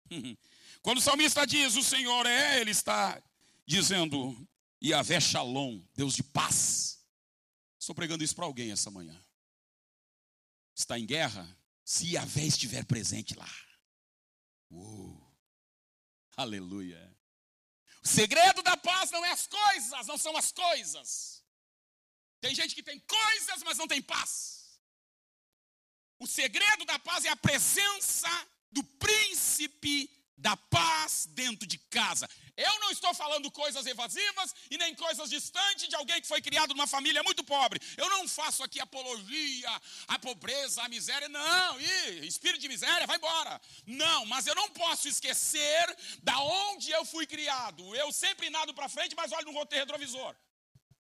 Quando o salmista diz o Senhor é, ele está dizendo Yahvé Shalom, Deus de paz. Estou pregando isso para alguém essa manhã. Está em guerra? Se Yahvé estiver presente lá. Uh, aleluia. O segredo da paz não é as coisas, não são as coisas. Tem gente que tem coisas, mas não tem paz. O segredo da paz é a presença do príncipe da paz dentro de casa. Eu não estou falando coisas evasivas e nem coisas distantes de alguém que foi criado numa família muito pobre. Eu não faço aqui apologia à pobreza, à miséria. Não, Ih, espírito de miséria, vai embora. Não, mas eu não posso esquecer da onde eu fui criado. Eu sempre nado para frente, mas olho no roteiro retrovisor.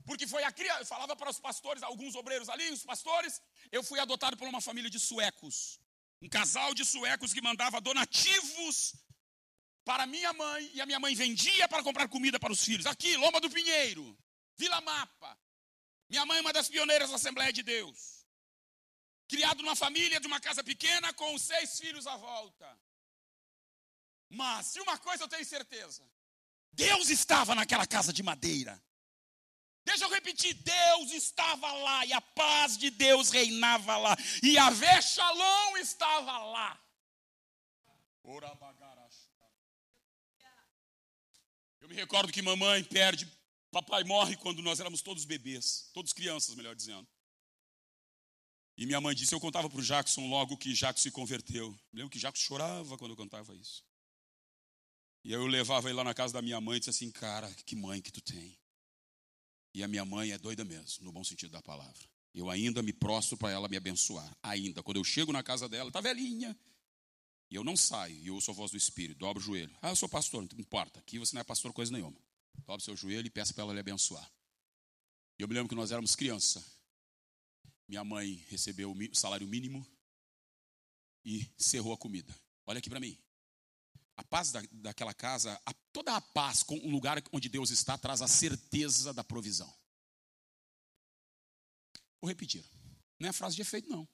Porque foi a criança, eu falava para os pastores, alguns obreiros ali, os pastores, eu fui adotado por uma família de suecos. Um casal de suecos que mandava donativos para minha mãe, e a minha mãe vendia para comprar comida para os filhos. Aqui, Loma do Pinheiro, Vila Mapa. Minha mãe é uma das pioneiras da Assembleia de Deus. Criado numa família de uma casa pequena com seis filhos à volta. Mas, se uma coisa eu tenho certeza: Deus estava naquela casa de madeira. Deixa eu repetir, Deus estava lá e a paz de Deus reinava lá e a Shalom estava lá. Eu me recordo que mamãe perde, papai morre quando nós éramos todos bebês, todos crianças, melhor dizendo. E minha mãe disse, eu contava para o Jackson logo que Jackson se converteu. Eu lembro que Jackson chorava quando eu contava isso. E eu levava ele lá na casa da minha mãe e disse assim, cara, que mãe que tu tem. E a minha mãe é doida mesmo, no bom sentido da palavra. Eu ainda me prostro para ela me abençoar. Ainda. Quando eu chego na casa dela, está velhinha. E eu não saio, e ouço a voz do Espírito, dobro o joelho. Ah, eu sou pastor, não importa. Aqui você não é pastor coisa nenhuma. Dobre seu joelho e peça para ela lhe abençoar. E eu me lembro que nós éramos criança. Minha mãe recebeu o salário mínimo e cerrou a comida. Olha aqui para mim. A paz da, daquela casa, a, toda a paz com o lugar onde Deus está, traz a certeza da provisão. Vou repetir. Não é frase de efeito, não.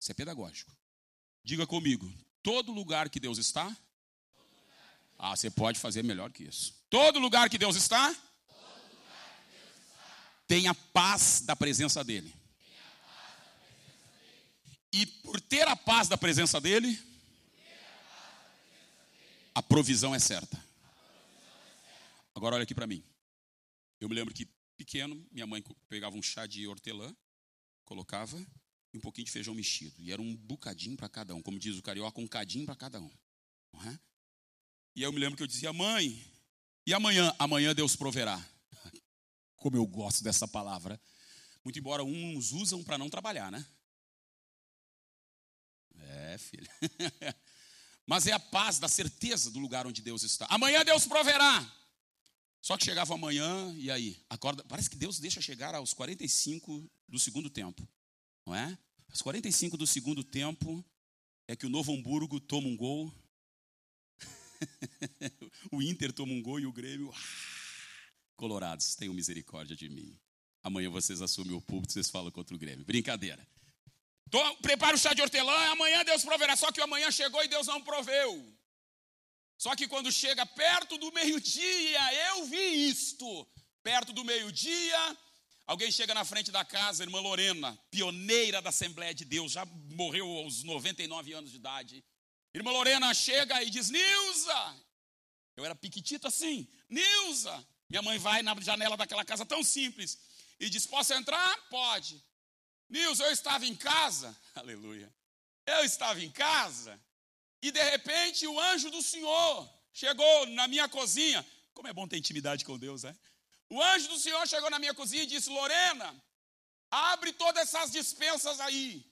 Isso é pedagógico. Diga comigo: todo lugar que Deus está. Ah, você pode fazer melhor que isso. Todo lugar que Deus está. Tem a paz da presença dEle. E por ter a paz da presença dEle, a provisão é certa. Agora olha aqui para mim. Eu me lembro que pequeno, minha mãe pegava um chá de hortelã, colocava e um pouquinho de feijão mexido. E era um bocadinho para cada um, como diz o carioca, um cadinho para cada um. É? E eu me lembro que eu dizia, mãe, e amanhã? Amanhã Deus proverá. Como eu gosto dessa palavra. Muito embora uns usam para não trabalhar, né? É, filho. Mas é a paz da certeza do lugar onde Deus está. Amanhã Deus proverá. Só que chegava amanhã e aí, acorda. Parece que Deus deixa chegar aos 45 do segundo tempo, não é? Aos 45 do segundo tempo é que o Novo Hamburgo toma um gol. o Inter toma um gol e o Grêmio. Ah, colorados, tenham misericórdia de mim. Amanhã vocês assumem o púlpito, vocês falam contra o Grêmio. Brincadeira. Tô, prepara o chá de hortelã, amanhã Deus proverá. Só que o amanhã chegou e Deus não proveu. Só que quando chega perto do meio-dia, eu vi isto. Perto do meio-dia, alguém chega na frente da casa, irmã Lorena, pioneira da Assembleia de Deus, já morreu aos 99 anos de idade. Irmã Lorena chega e diz: Nilza, eu era piquitito assim, Nilza. Minha mãe vai na janela daquela casa tão simples e diz: Posso entrar? Pode. Nilson, eu estava em casa, aleluia. Eu estava em casa e de repente o anjo do Senhor chegou na minha cozinha. Como é bom ter intimidade com Deus, é? O anjo do Senhor chegou na minha cozinha e disse: Lorena, abre todas essas dispensas aí.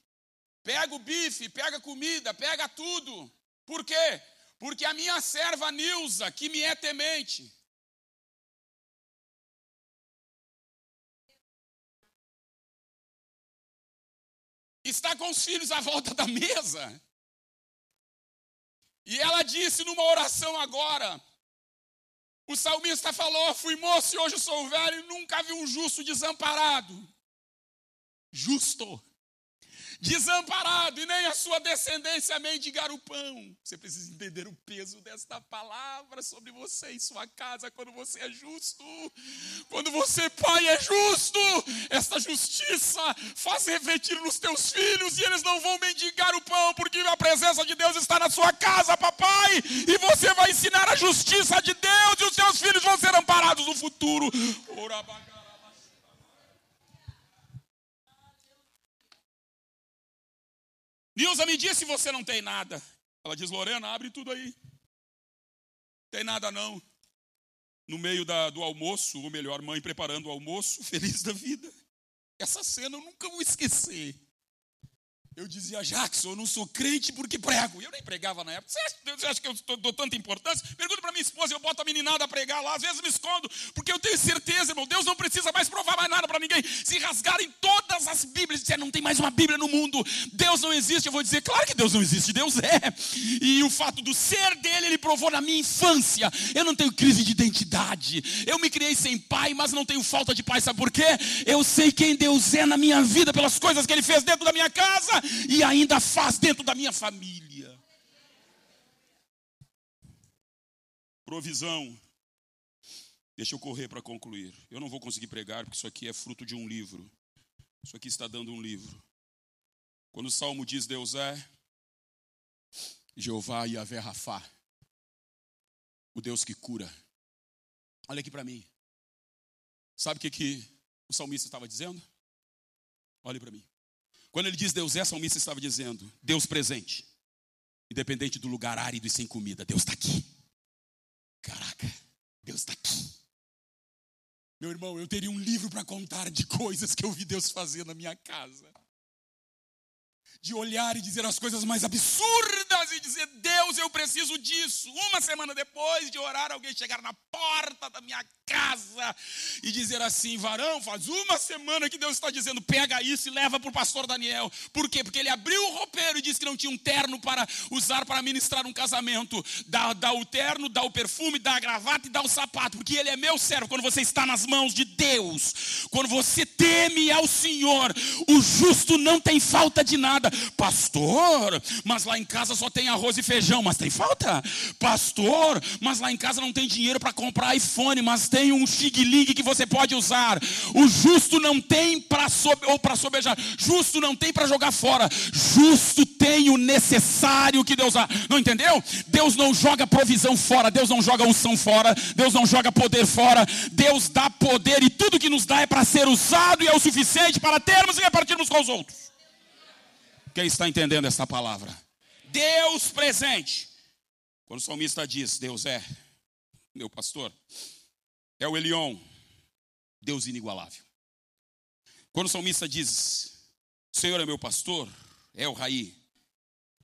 Pega o bife, pega comida, pega tudo. Por quê? Porque a minha serva Nilza, que me é temente, está com os filhos à volta da mesa. E ela disse numa oração agora: o salmista falou: Fui moço e hoje sou velho e nunca vi um justo desamparado. Justo desamparado, e nem a sua descendência mendigar o pão. Você precisa entender o peso desta palavra sobre você e sua casa quando você é justo. Quando você, pai, é justo, esta justiça faz refletir nos teus filhos e eles não vão mendigar o pão, porque a presença de Deus está na sua casa, papai, e você vai ensinar a justiça de Deus e os seus filhos vão ser amparados no futuro. Orabaga. Nilza me disse você não tem nada. Ela diz, Lorena, abre tudo aí. Tem nada não. No meio da, do almoço, ou melhor, mãe preparando o almoço, feliz da vida. Essa cena eu nunca vou esquecer. Eu dizia, Jackson, eu não sou crente porque prego. Eu nem pregava na época. Você acha, que eu dou tanta importância? Pergunta para minha esposa, eu boto a meninada a pregar lá, às vezes me escondo, porque eu tenho certeza, irmão, Deus não precisa mais provar mais nada para ninguém. Se rasgarem todas as Bíblias disser, não tem mais uma Bíblia no mundo, Deus não existe, eu vou dizer, claro que Deus não existe, Deus é. E o fato do ser dele, ele provou na minha infância. Eu não tenho crise de identidade. Eu me criei sem pai, mas não tenho falta de pai. Sabe por quê? Eu sei quem Deus é na minha vida, pelas coisas que ele fez dentro da minha casa e ainda faz dentro da minha família. Provisão. Deixa eu correr para concluir. Eu não vou conseguir pregar porque isso aqui é fruto de um livro. Isso aqui está dando um livro. Quando o salmo diz Deus é Jeová e Yahvé Rafá, o Deus que cura. Olha aqui para mim. Sabe o que, que o salmista estava dizendo? Olhe para mim. Quando ele diz Deus é, salmista estava dizendo Deus presente. Independente do lugar árido e sem comida, Deus está aqui. Caraca, Deus está aqui. Meu irmão, eu teria um livro para contar de coisas que eu vi Deus fazer na minha casa de olhar e dizer as coisas mais absurdas e dizer: Deus, eu preciso disso. Uma semana depois de orar, alguém chegar na porta da minha casa e dizer assim: Varão, faz uma semana que Deus está dizendo: pega isso e leva para o pastor Daniel. Por quê? Porque ele abriu o roupeiro e disse que não tinha um terno para usar para ministrar um casamento. Dá, dá o terno, dá o perfume, dá a gravata e dá o sapato, porque ele é meu servo. Quando você está nas mãos de Deus, quando você teme ao Senhor, o justo não tem falta de nada Pastor, mas lá em casa só tem arroz e feijão, mas tem falta. Pastor, mas lá em casa não tem dinheiro para comprar iPhone, mas tem um xig que você pode usar. O justo não tem para sobe, ou para sobejar. Justo não tem para jogar fora. Justo tem o necessário que Deus dá. Não entendeu? Deus não joga provisão fora, Deus não joga unção fora, Deus não joga poder fora. Deus dá poder e tudo que nos dá é para ser usado e é o suficiente para termos e repartirmos com os outros. Quem está entendendo essa palavra? Deus presente. Quando o salmista diz: Deus é meu pastor, é o Elion, Deus inigualável. Quando o salmista diz: Senhor é meu pastor, é o Raí,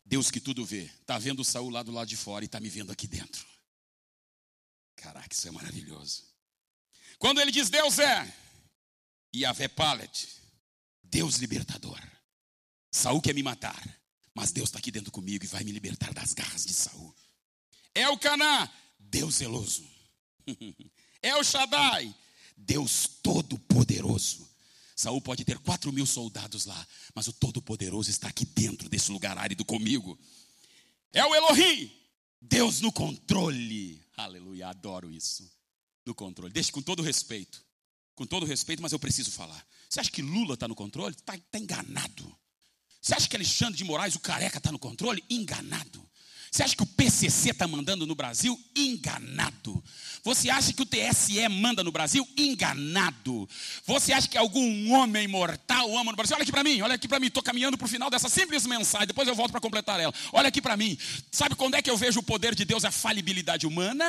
Deus que tudo vê. Está vendo o Saul lá do lado de fora e está me vendo aqui dentro. Caraca, isso é maravilhoso. Quando ele diz Deus é, Yahvé Palet, Deus libertador. Saul quer me matar, mas Deus está aqui dentro comigo e vai me libertar das garras de Saul. É o Caná, Deus zeloso. é o Shaddai, Deus todo-poderoso. Saul pode ter quatro mil soldados lá, mas o Todo-Poderoso está aqui dentro desse lugar árido comigo. É o Elohim, Deus no controle. Aleluia, adoro isso. No controle. Deixe com todo respeito. Com todo respeito, mas eu preciso falar. Você acha que Lula está no controle? Está tá enganado. Você acha que Alexandre de Moraes, o careca, está no controle? Enganado. Você acha que o PCC está mandando no Brasil? Enganado. Você acha que o TSE manda no Brasil? Enganado. Você acha que algum homem mortal ama no Brasil? Olha aqui para mim, olha aqui para mim. Estou caminhando para o final dessa simples mensagem. Depois eu volto para completar ela. Olha aqui para mim. Sabe quando é que eu vejo o poder de Deus, a falibilidade humana?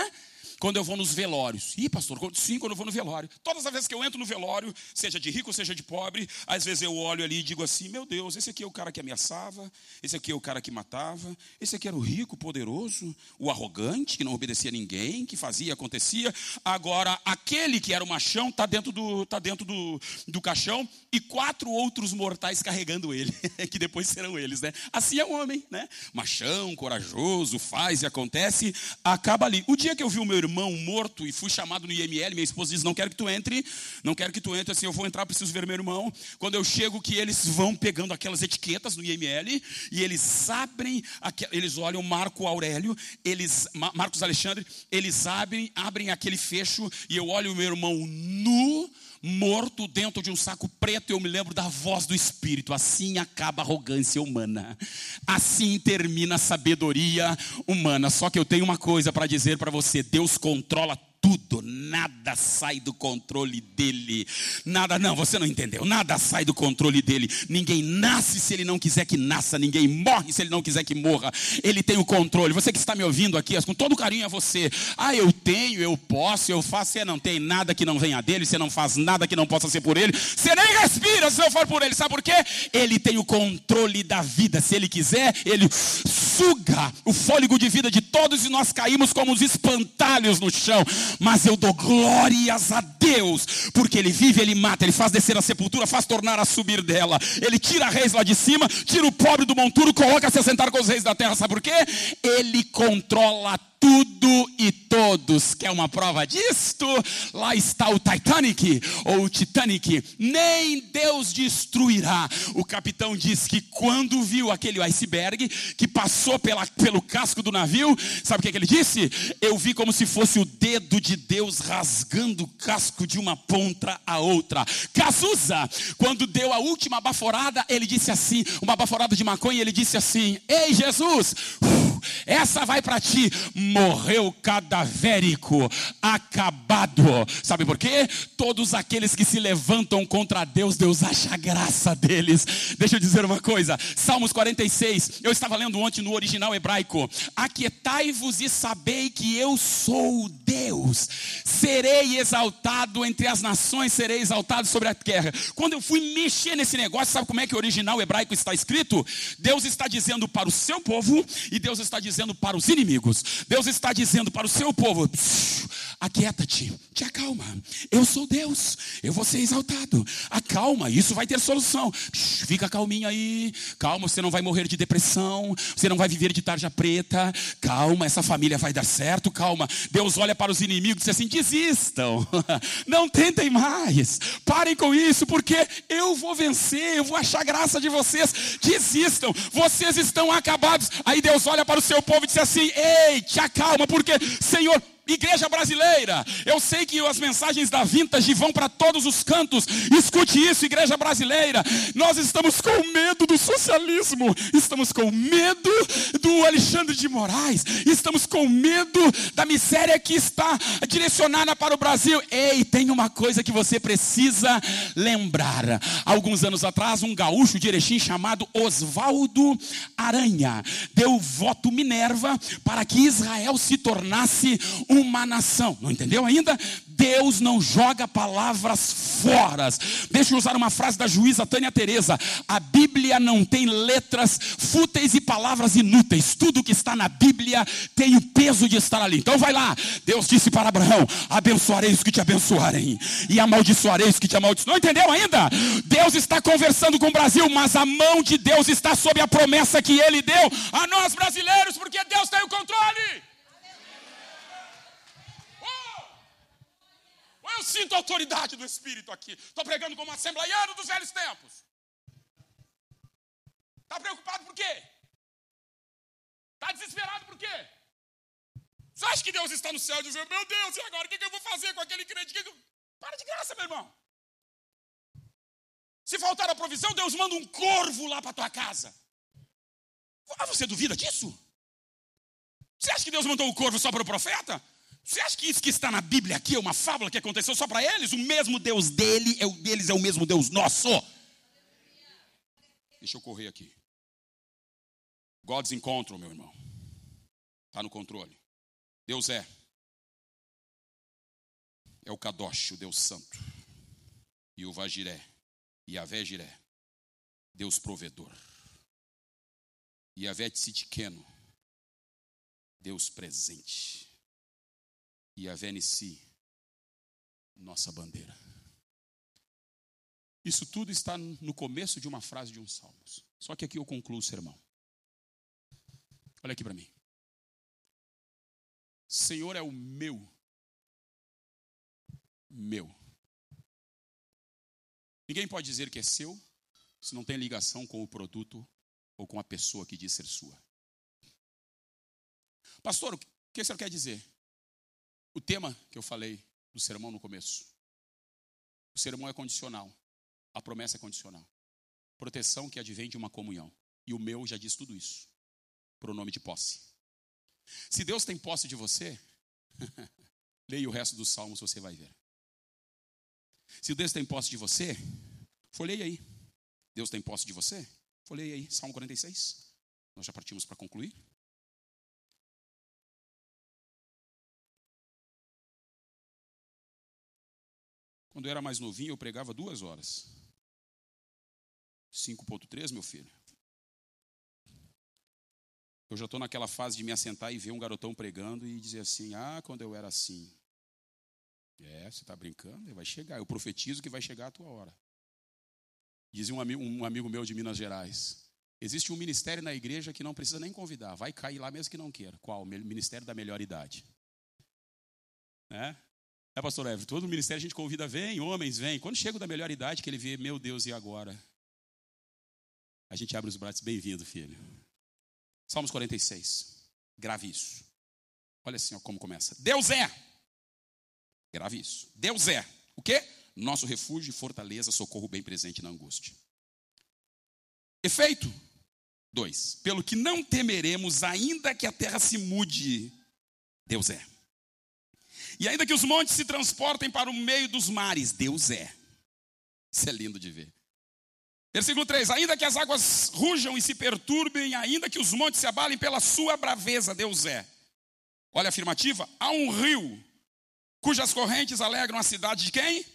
Quando eu vou nos velórios. Ih, pastor, sim, quando eu vou no velório. Todas as vezes que eu entro no velório, seja de rico, seja de pobre, às vezes eu olho ali e digo assim: meu Deus, esse aqui é o cara que ameaçava, esse aqui é o cara que matava, esse aqui era o rico, poderoso, o arrogante, que não obedecia a ninguém, que fazia, acontecia. Agora, aquele que era o machão está dentro, do, tá dentro do, do caixão e quatro outros mortais carregando ele, que depois serão eles, né? Assim é o homem, né? Machão, corajoso, faz e acontece, acaba ali. O dia que eu vi o meu irmão, irmão morto e fui chamado no IML, minha esposa diz: Não quero que tu entre, não quero que tu entre, assim eu vou entrar, preciso ver meu irmão. Quando eu chego, que eles vão pegando aquelas etiquetas no IML e eles abrem, eles olham Marco Aurélio, eles, Marcos Alexandre, eles abrem, abrem aquele fecho e eu olho o meu irmão nu morto dentro de um saco preto, eu me lembro da voz do Espírito. Assim acaba a arrogância humana. Assim termina a sabedoria humana. Só que eu tenho uma coisa para dizer para você: Deus controla tudo, nada sai do controle dele. Nada, não, você não entendeu. Nada sai do controle dele. Ninguém nasce se ele não quiser que nasça, ninguém morre se ele não quiser que morra. Ele tem o controle. Você que está me ouvindo aqui, com todo carinho a você. Ah, eu tenho, eu posso, eu faço. Você não tem nada que não venha dele, você não faz nada que não possa ser por ele. Você nem respira se não for por ele. Sabe por quê? Ele tem o controle da vida. Se ele quiser, ele suga o fôlego de vida de todos e nós caímos como os espantalhos no chão mas eu dou glórias a Deus, porque Ele vive, Ele mata, Ele faz descer a sepultura, faz tornar a subir dela. Ele tira reis lá de cima, tira o pobre do monturo, coloca-se a sentar com os reis da terra. Sabe por quê? Ele controla tudo e todos. Quer uma prova disto? Lá está o Titanic, ou o Titanic. Nem Deus destruirá. O capitão diz que quando viu aquele iceberg que passou pela, pelo casco do navio, sabe o que, é que ele disse? Eu vi como se fosse o dedo de Deus rasgando o casco de uma ponta a outra. Cazuza, quando deu a última baforada, ele disse assim: uma baforada de maconha, ele disse assim: Ei Jesus, essa vai para ti morreu cadavérico, acabado. Sabe por quê? Todos aqueles que se levantam contra Deus, Deus acha graça deles. Deixa eu dizer uma coisa. Salmos 46, eu estava lendo ontem no original hebraico. Aquietai-vos e sabei que eu sou Deus. Serei exaltado entre as nações, serei exaltado sobre a terra. Quando eu fui mexer nesse negócio, sabe como é que o original hebraico está escrito? Deus está dizendo para o seu povo e Deus está dizendo para os inimigos. Deus está dizendo para o seu povo: Aquieta-te, te acalma. Eu sou Deus, eu vou ser exaltado. Acalma, isso vai ter solução. Fica calminho aí. Calma, você não vai morrer de depressão. Você não vai viver de tarja preta. Calma, essa família vai dar certo. Calma. Deus olha para os inimigos e diz assim: desistam. Não tentem mais. Parem com isso, porque eu vou vencer. Eu vou achar graça de vocês. Desistam. Vocês estão acabados. Aí Deus olha para o seu povo e diz assim: Ei, te acalma, porque Senhor, Igreja brasileira, eu sei que as mensagens da Vintage vão para todos os cantos. Escute isso, igreja brasileira. Nós estamos com medo do socialismo, estamos com medo do Alexandre de Moraes, estamos com medo da miséria que está direcionada para o Brasil. Ei, tem uma coisa que você precisa lembrar. Alguns anos atrás, um gaúcho de Erechim chamado Oswaldo Aranha deu voto Minerva para que Israel se tornasse uma nação. Não entendeu ainda? Deus não joga palavras fora. Deixa eu usar uma frase da juíza Tânia Teresa. A Bíblia não tem letras fúteis e palavras inúteis. Tudo que está na Bíblia tem o peso de estar ali. Então vai lá. Deus disse para Abraão: abençoarei os que te abençoarem e amaldiçoarei os que te amaldiçoarem. Não entendeu ainda? Deus está conversando com o Brasil, mas a mão de Deus está sob a promessa que ele deu a nós brasileiros, porque Deus tem o controle. Eu sinto a autoridade do Espírito aqui. Estou pregando como assembleiano dos velhos tempos. Está preocupado por quê? Está desesperado por quê? Você acha que Deus está no céu dizendo, meu Deus, e agora o que, eu vou fazer com aquele crente? Para de graça, meu irmão. Se faltar a provisão, Deus manda um corvo lá para tua casa. Ah, você duvida disso? Você acha que Deus mandou o corvo só para o profeta? Você acha que isso que está na Bíblia aqui é uma fábula que aconteceu só para eles? O mesmo Deus dele, é deles é o mesmo Deus nosso. Deixa eu correr aqui. God's encontro, meu irmão. Está no controle. Deus é. É o Kadosh, o Deus Santo. E o Vagiré. E a Vegiré. Deus provedor. E a Vetsitkeno. Deus presente e a Venice, nossa bandeira. Isso tudo está no começo de uma frase de um Salmos. Só que aqui eu concluo o sermão. Olha aqui para mim. Senhor é o meu, meu. Ninguém pode dizer que é seu se não tem ligação com o produto ou com a pessoa que diz ser sua. Pastor, o que o senhor quer dizer? O tema que eu falei do sermão no começo. O sermão é condicional. A promessa é condicional. Proteção que advém de uma comunhão. E o meu já diz tudo isso. Pronome de posse. Se Deus tem posse de você, leia o resto dos salmos, você vai ver. Se Deus tem posse de você, folheie aí. Deus tem posse de você? Folheie aí, Salmo 46. Nós já partimos para concluir. Quando eu era mais novinho, eu pregava duas horas. 5.3, meu filho. Eu já estou naquela fase de me assentar e ver um garotão pregando e dizer assim: Ah, quando eu era assim. É, você está brincando? Vai chegar. Eu profetizo que vai chegar a tua hora. Dizia um amigo, um amigo meu de Minas Gerais: Existe um ministério na igreja que não precisa nem convidar, vai cair lá mesmo que não queira. Qual? O ministério da melhor idade. Né? É, pastor Everton, todo ministério a gente convida, vem, homens, vem. Quando chega da melhor idade, que ele vê, meu Deus, e agora? A gente abre os braços, bem-vindo, filho. Salmos 46. Grave isso. Olha assim ó, como começa. Deus é. Grave isso. Deus é. O quê? Nosso refúgio e fortaleza, socorro bem presente na angústia. Efeito. Dois. Pelo que não temeremos, ainda que a terra se mude. Deus é. E ainda que os montes se transportem para o meio dos mares, Deus é. Isso é lindo de ver. Versículo 3: Ainda que as águas rujam e se perturbem, ainda que os montes se abalem pela sua braveza, Deus é. Olha a afirmativa: há um rio cujas correntes alegram a cidade de quem?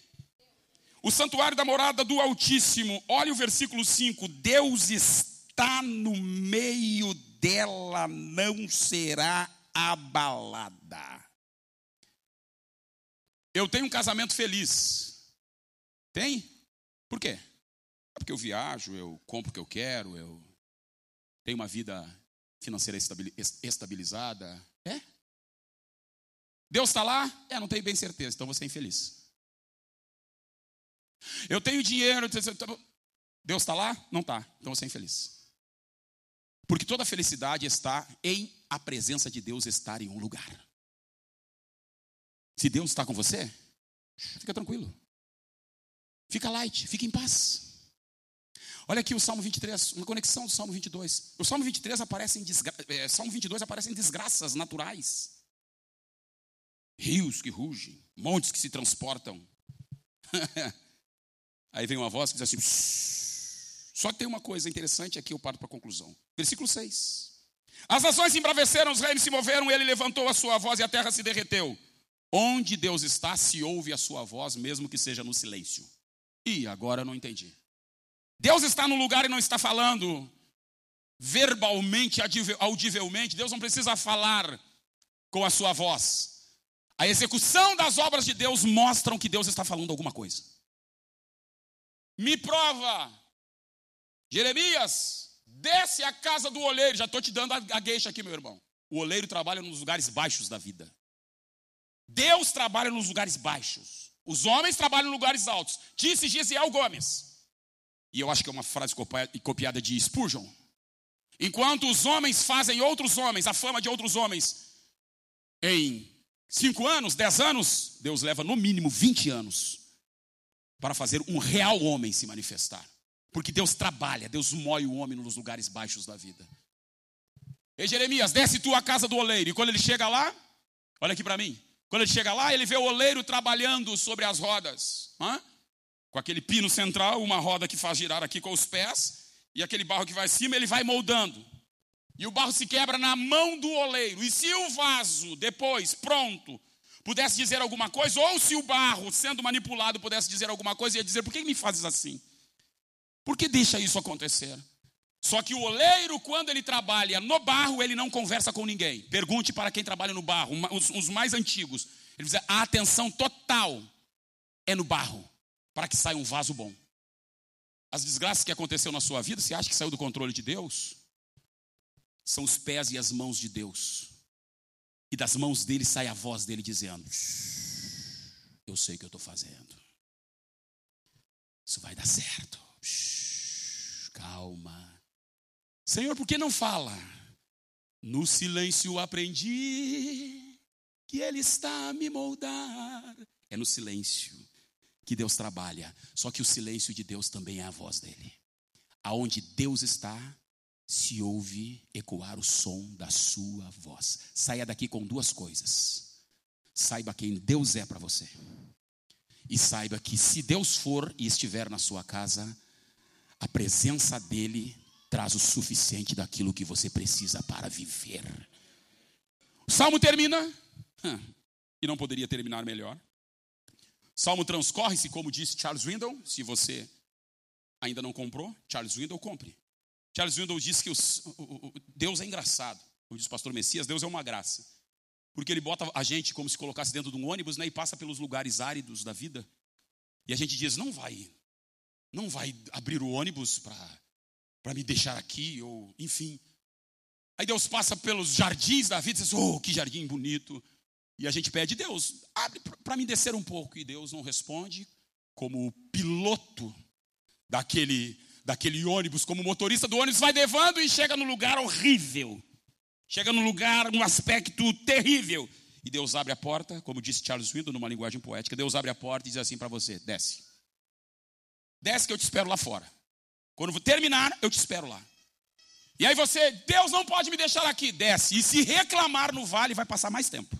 O santuário da morada do Altíssimo. Olha o versículo 5: Deus está no meio dela, não será abalada. Eu tenho um casamento feliz. Tem? Por quê? É porque eu viajo, eu compro o que eu quero, eu tenho uma vida financeira estabilizada. É? Deus está lá? É, não tenho bem certeza, então você é infeliz. Eu tenho dinheiro, Deus está lá? Não está, então você é infeliz. Porque toda felicidade está em a presença de Deus estar em um lugar. Se Deus está com você, fica tranquilo. Fica light, fica em paz. Olha aqui o Salmo 23, uma conexão do Salmo 22. O Salmo 23 aparece em desgra... é, Salmo 22 aparece em desgraças naturais. Rios que rugem, montes que se transportam. Aí vem uma voz que diz assim: só que tem uma coisa interessante aqui, eu parto para a conclusão. Versículo 6. As nações se embraveceram, os reinos se moveram, ele levantou a sua voz e a terra se derreteu. Onde Deus está, se ouve a sua voz, mesmo que seja no silêncio. E agora eu não entendi. Deus está no lugar e não está falando verbalmente, audivelmente. Deus não precisa falar com a sua voz. A execução das obras de Deus mostram que Deus está falando alguma coisa. Me prova, Jeremias, desce à casa do oleiro. Já estou te dando a gueixa aqui, meu irmão. O oleiro trabalha nos lugares baixos da vida. Deus trabalha nos lugares baixos. Os homens trabalham em lugares altos. Disse Gisiel Gomes e eu acho que é uma frase copiada de Spurgeon. Enquanto os homens fazem outros homens, a fama de outros homens, em cinco anos, dez anos, Deus leva no mínimo 20 anos para fazer um real homem se manifestar. Porque Deus trabalha, Deus moe o homem nos lugares baixos da vida. E Jeremias, desce tu à casa do oleiro. E quando ele chega lá, olha aqui para mim. Quando ele chega lá, ele vê o oleiro trabalhando sobre as rodas. Com aquele pino central, uma roda que faz girar aqui com os pés, e aquele barro que vai acima, ele vai moldando. E o barro se quebra na mão do oleiro. E se o vaso, depois, pronto, pudesse dizer alguma coisa, ou se o barro, sendo manipulado, pudesse dizer alguma coisa, ia dizer: por que me fazes assim? Por que deixa isso acontecer? Só que o oleiro, quando ele trabalha no barro, ele não conversa com ninguém. Pergunte para quem trabalha no barro, os, os mais antigos. Ele diz: a atenção total é no barro para que saia um vaso bom. As desgraças que aconteceu na sua vida, você acha que saiu do controle de Deus? São os pés e as mãos de Deus. E das mãos dele sai a voz dele dizendo: Eu sei o que eu estou fazendo. Isso vai dar certo. Calma. Senhor, por que não fala? No silêncio aprendi que Ele está a me moldar. É no silêncio que Deus trabalha. Só que o silêncio de Deus também é a voz dele. Aonde Deus está, se ouve ecoar o som da sua voz. Saia daqui com duas coisas. Saiba quem Deus é para você. E saiba que se Deus for e estiver na sua casa, a presença dele traz o suficiente daquilo que você precisa para viver. O salmo termina, e não poderia terminar melhor. Salmo transcorre-se, como disse Charles Windle, se você ainda não comprou, Charles Windle, compre. Charles Windle disse que o, o, Deus é engraçado. Como diz o pastor Messias, Deus é uma graça. Porque ele bota a gente como se colocasse dentro de um ônibus né, e passa pelos lugares áridos da vida. E a gente diz: não vai, não vai abrir o ônibus para me deixar aqui, ou enfim. Aí Deus passa pelos jardins da vida e diz: oh, que jardim bonito. E a gente pede, Deus, abre para me descer um pouco. E Deus não responde, como o piloto daquele, daquele ônibus, como o motorista do ônibus, vai levando e chega no lugar horrível. Chega no lugar, num aspecto terrível. E Deus abre a porta, como disse Charles Windle numa linguagem poética, Deus abre a porta e diz assim para você: desce. Desce que eu te espero lá fora. Quando terminar, eu te espero lá. E aí você, Deus não pode me deixar aqui, desce. E se reclamar no vale, vai passar mais tempo.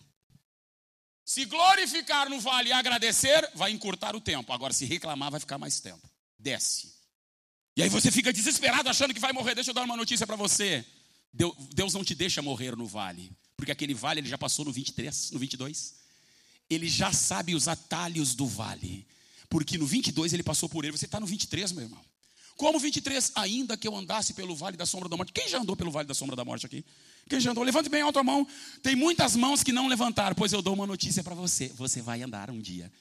Se glorificar no vale e agradecer, vai encurtar o tempo. Agora, se reclamar, vai ficar mais tempo. Desce. E aí você fica desesperado achando que vai morrer. Deixa eu dar uma notícia para você. Deus não te deixa morrer no vale. Porque aquele vale ele já passou no 23, no 22. Ele já sabe os atalhos do vale. Porque no 22 ele passou por ele. Você está no 23, meu irmão. Como 23? Ainda que eu andasse pelo vale da sombra da morte. Quem já andou pelo vale da sombra da morte aqui? Quem já andou? Levante bem alto a mão. Tem muitas mãos que não levantaram, pois eu dou uma notícia para você. Você vai andar um dia.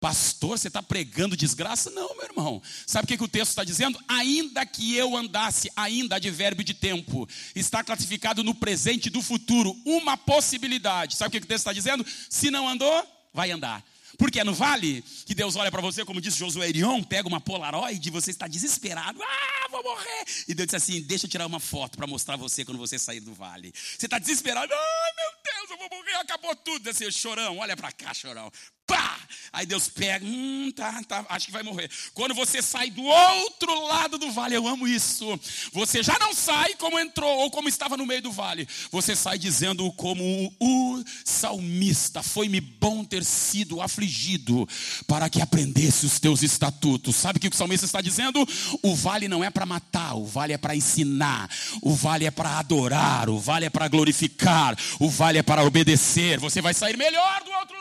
Pastor, você está pregando desgraça? Não, meu irmão. Sabe o que, que o texto está dizendo? Ainda que eu andasse, ainda advérbio de tempo, está classificado no presente do futuro, uma possibilidade. Sabe o que, que o texto está dizendo? Se não andou, vai andar. Porque é no vale que Deus olha para você, como disse Josué Erion, pega uma Polaroid e você está desesperado. Ah, vou morrer. E Deus disse assim: deixa eu tirar uma foto para mostrar você quando você sair do vale. Você está desesperado. Ai, meu Deus, eu vou morrer, acabou tudo. Assim, chorão, olha para cá, chorão. Pá! Aí Deus pega, hum, tá, tá, acho que vai morrer. Quando você sai do outro lado do vale, eu amo isso. Você já não sai como entrou ou como estava no meio do vale. Você sai dizendo como o salmista: Foi-me bom ter sido afligido para que aprendesse os teus estatutos. Sabe o que o salmista está dizendo? O vale não é para matar, o vale é para ensinar, o vale é para adorar, o vale é para glorificar, o vale é para obedecer. Você vai sair melhor do outro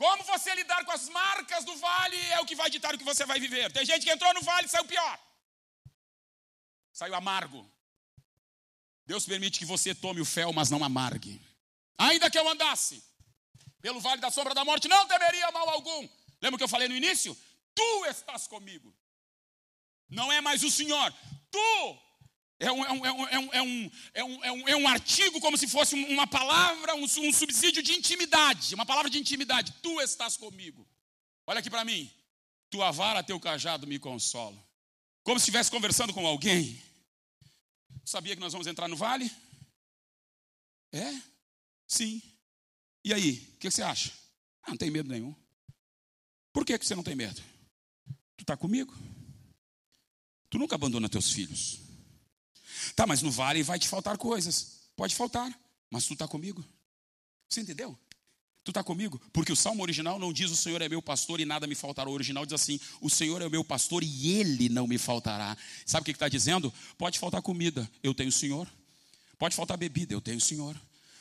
Como você lidar com as marcas do vale é o que vai ditar o que você vai viver. Tem gente que entrou no vale e saiu pior. Saiu amargo. Deus permite que você tome o fel, mas não amargue. Ainda que eu andasse pelo vale da sombra da morte, não temeria mal algum. Lembra que eu falei no início? Tu estás comigo. Não é mais o Senhor. Tu é um, é um, é um, é um, é um, é um, é um artigo como se fosse uma palavra, um, um subsídio de intimidade, uma palavra de intimidade. Tu estás comigo. Olha aqui para mim. Tua vara, teu cajado me consola. Como se estivesse conversando com alguém. Sabia que nós vamos entrar no vale? É? Sim. E aí, o que você acha? Ah, não tem medo nenhum. Por que você não tem medo? Tu está comigo? Tu nunca abandona teus filhos. Tá, mas no vale vai te faltar coisas. Pode faltar, mas tu está comigo. Você entendeu? Tu está comigo? Porque o salmo original não diz o Senhor é meu pastor e nada me faltará. O original diz assim: o Senhor é o meu pastor e ele não me faltará. Sabe o que está dizendo? Pode faltar comida, eu tenho o Senhor. Pode faltar bebida, eu tenho o Senhor.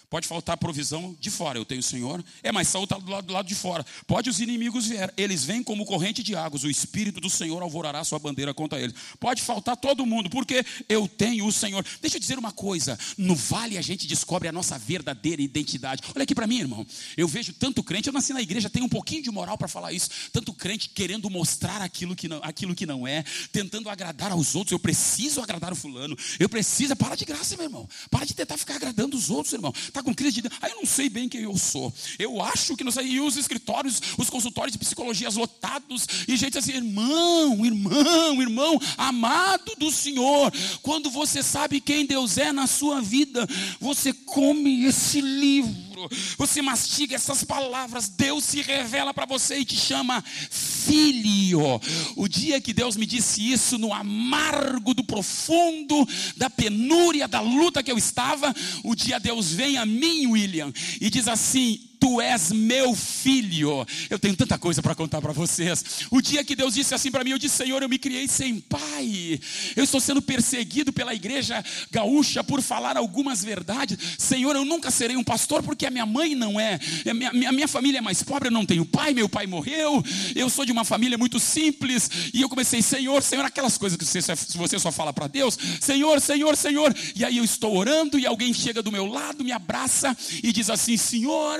Pode faltar provisão de fora, eu tenho o Senhor. É, mas Saul está do lado, do lado de fora. Pode os inimigos vier, eles vêm como corrente de águas. O Espírito do Senhor alvorará sua bandeira contra eles. Pode faltar todo mundo, porque eu tenho o Senhor. Deixa eu dizer uma coisa: no vale a gente descobre a nossa verdadeira identidade. Olha aqui para mim, irmão. Eu vejo tanto crente, eu nasci na igreja, tenho um pouquinho de moral para falar isso. Tanto crente querendo mostrar aquilo que, não, aquilo que não é, tentando agradar aos outros. Eu preciso agradar o fulano. Eu preciso. Para de graça, meu irmão. Para de tentar ficar agradando os outros, irmão. Está com crise de. Ah, eu não sei bem quem eu sou. Eu acho que não sei. E os escritórios, os consultórios de psicologias lotados. E gente assim, irmão, irmão, irmão, amado do Senhor. Quando você sabe quem Deus é na sua vida, você come esse livro. Você mastiga essas palavras. Deus se revela para você e te chama filho. O dia que Deus me disse isso, no amargo do profundo, da penúria, da luta que eu estava, o dia Deus vem a mim, William, e diz assim: Tu és meu filho. Eu tenho tanta coisa para contar para vocês. O dia que Deus disse assim para mim, eu disse: Senhor, eu me criei sem pai. Eu estou sendo perseguido pela igreja gaúcha por falar algumas verdades. Senhor, eu nunca serei um pastor porque a minha mãe não é. A minha, minha, minha família é mais pobre, eu não tenho pai, meu pai morreu. Eu sou de uma família muito simples. E eu comecei, Senhor, Senhor, aquelas coisas que você, você só fala para Deus: Senhor, Senhor, Senhor. E aí eu estou orando e alguém chega do meu lado, me abraça e diz assim: Senhor,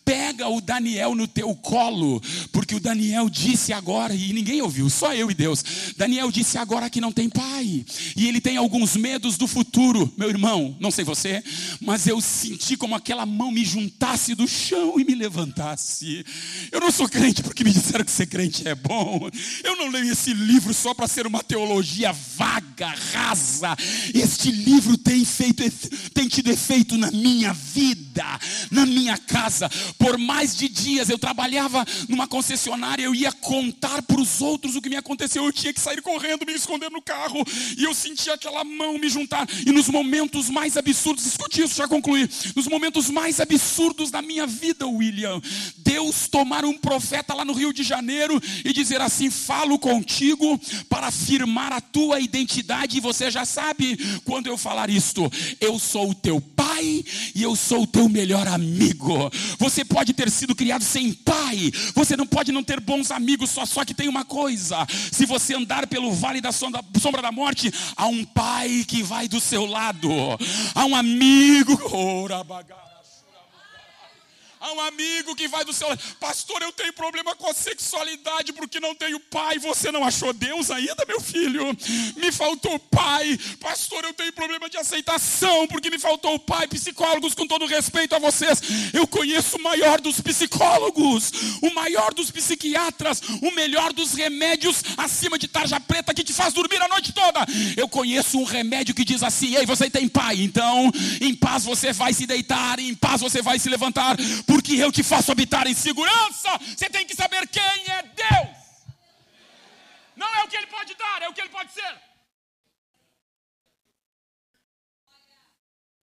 pega o Daniel no teu colo, porque o Daniel disse agora, e ninguém ouviu, só eu e Deus. Daniel disse agora que não tem pai, e ele tem alguns medos do futuro. Meu irmão, não sei você, mas eu senti como aquela mão me juntasse do chão e me levantasse. Eu não sou crente porque me disseram que ser crente é bom. Eu não leio esse livro só para ser uma teologia vaga, rasa. Este livro tem feito tem tido efeito na minha vida, na minha casa, por mais de dias eu trabalhava numa concessionária, eu ia contar para os outros o que me aconteceu. Eu tinha que sair correndo, me esconder no carro, e eu sentia aquela mão me juntar. E nos momentos mais absurdos, escute isso, já concluí. Nos momentos mais absurdos da minha vida, William, Deus tomar um profeta lá no Rio de Janeiro e dizer assim: falo contigo para afirmar a tua identidade, e você já sabe quando eu falar isto: eu sou o teu pai e eu sou o teu melhor amigo. Você pode ter sido criado sem pai, você não pode não ter bons amigos, só, só que tem uma coisa: se você andar pelo vale da sombra, sombra da morte, há um pai que vai do seu lado, há um amigo. Ora. Há um amigo que vai do seu lado. Pastor, eu tenho problema com a sexualidade porque não tenho pai. Você não achou Deus ainda, meu filho? Me faltou pai. Pastor, eu tenho problema de aceitação porque me faltou pai. Psicólogos, com todo respeito a vocês, eu conheço o maior dos psicólogos, o maior dos psiquiatras, o melhor dos remédios acima de tarja preta que te faz dormir a noite toda. Eu conheço um remédio que diz assim: Ei, você tem pai, então em paz você vai se deitar, em paz você vai se levantar porque eu te faço habitar em segurança. Você tem que saber quem é Deus. Não é o que Ele pode dar, é o que Ele pode ser.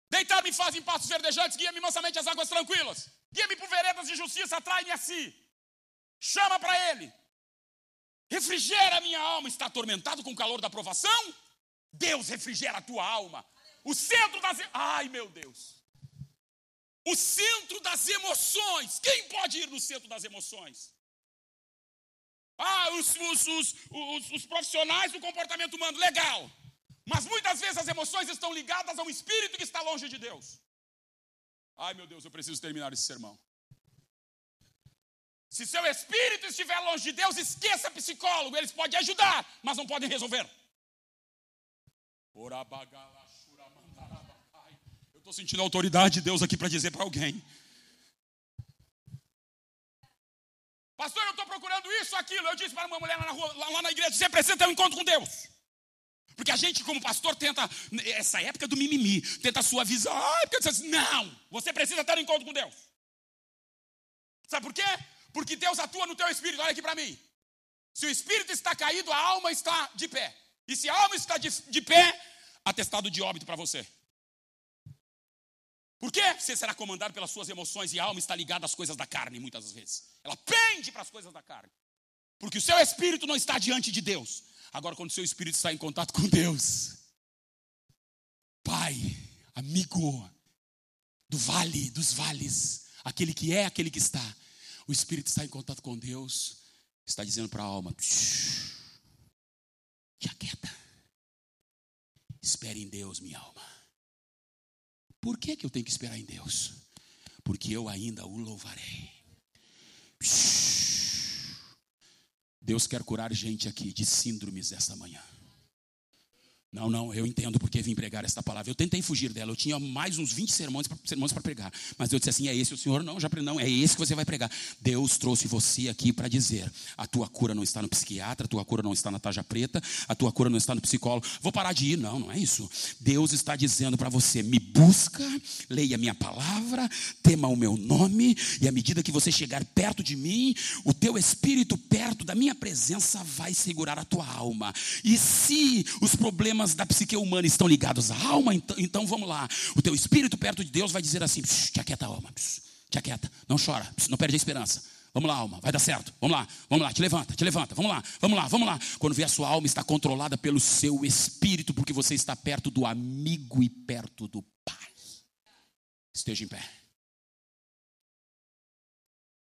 Deitar-me faz em passos verdejantes, guia-me mansamente às águas tranquilas. Guia-me por veredas de justiça, atrai-me a si. Chama para Ele. Refrigera minha alma. Está atormentado com o calor da provação? Deus refrigera a tua alma. O centro das. Ai, meu Deus o centro das emoções. Quem pode ir no centro das emoções? Ah, os, os, os, os, profissionais do comportamento humano, legal. Mas muitas vezes as emoções estão ligadas a um espírito que está longe de Deus. Ai meu Deus, eu preciso terminar esse sermão. Se seu espírito estiver longe de Deus, esqueça psicólogo, eles podem ajudar, mas não podem resolver. Orabagala. Estou sentindo a autoridade de Deus aqui para dizer para alguém. Pastor, eu estou procurando isso, aquilo. Eu disse para uma mulher lá na, rua, lá na igreja: você precisa ter um encontro com Deus. Porque a gente, como pastor, tenta, essa época do mimimi, tenta suavizar. Ai, porque você não, você precisa ter um encontro com Deus. Sabe por quê? Porque Deus atua no teu espírito. Olha aqui para mim. Se o espírito está caído, a alma está de pé. E se a alma está de, de pé, atestado de óbito para você. Por quê? Você será comandado pelas suas emoções e a alma está ligada às coisas da carne, muitas vezes. Ela pende para as coisas da carne. Porque o seu espírito não está diante de Deus. Agora, quando o seu espírito está em contato com Deus, Pai, amigo do vale, dos vales, aquele que é, aquele que está, o espírito está em contato com Deus, está dizendo para a alma: te aquieta, espere em Deus, minha alma. Por que, que eu tenho que esperar em Deus? Porque eu ainda o louvarei. Deus quer curar gente aqui de síndromes esta manhã. Não, não, eu entendo porque vim pregar esta palavra. Eu tentei fugir dela, eu tinha mais uns 20 sermões para pregar. Mas eu disse assim: é esse o Senhor? Não, já não, é esse que você vai pregar. Deus trouxe você aqui para dizer: a tua cura não está no psiquiatra, a tua cura não está na taja preta, a tua cura não está no psicólogo. Vou parar de ir. Não, não é isso. Deus está dizendo para você: me busca, leia minha palavra, tema o meu nome, e à medida que você chegar perto de mim, o teu espírito perto da minha presença vai segurar a tua alma. E se os problemas problemas da psique humana estão ligados à alma, então, então vamos lá. O teu espírito perto de Deus vai dizer assim: te aquieta, alma, te aquieta, não chora, não perde a esperança. Vamos lá, alma, vai dar certo. Vamos lá, vamos lá, te levanta, te levanta, vamos lá, vamos lá, vamos lá. Quando vê a sua alma está controlada pelo seu espírito, porque você está perto do amigo e perto do Pai. Esteja em pé.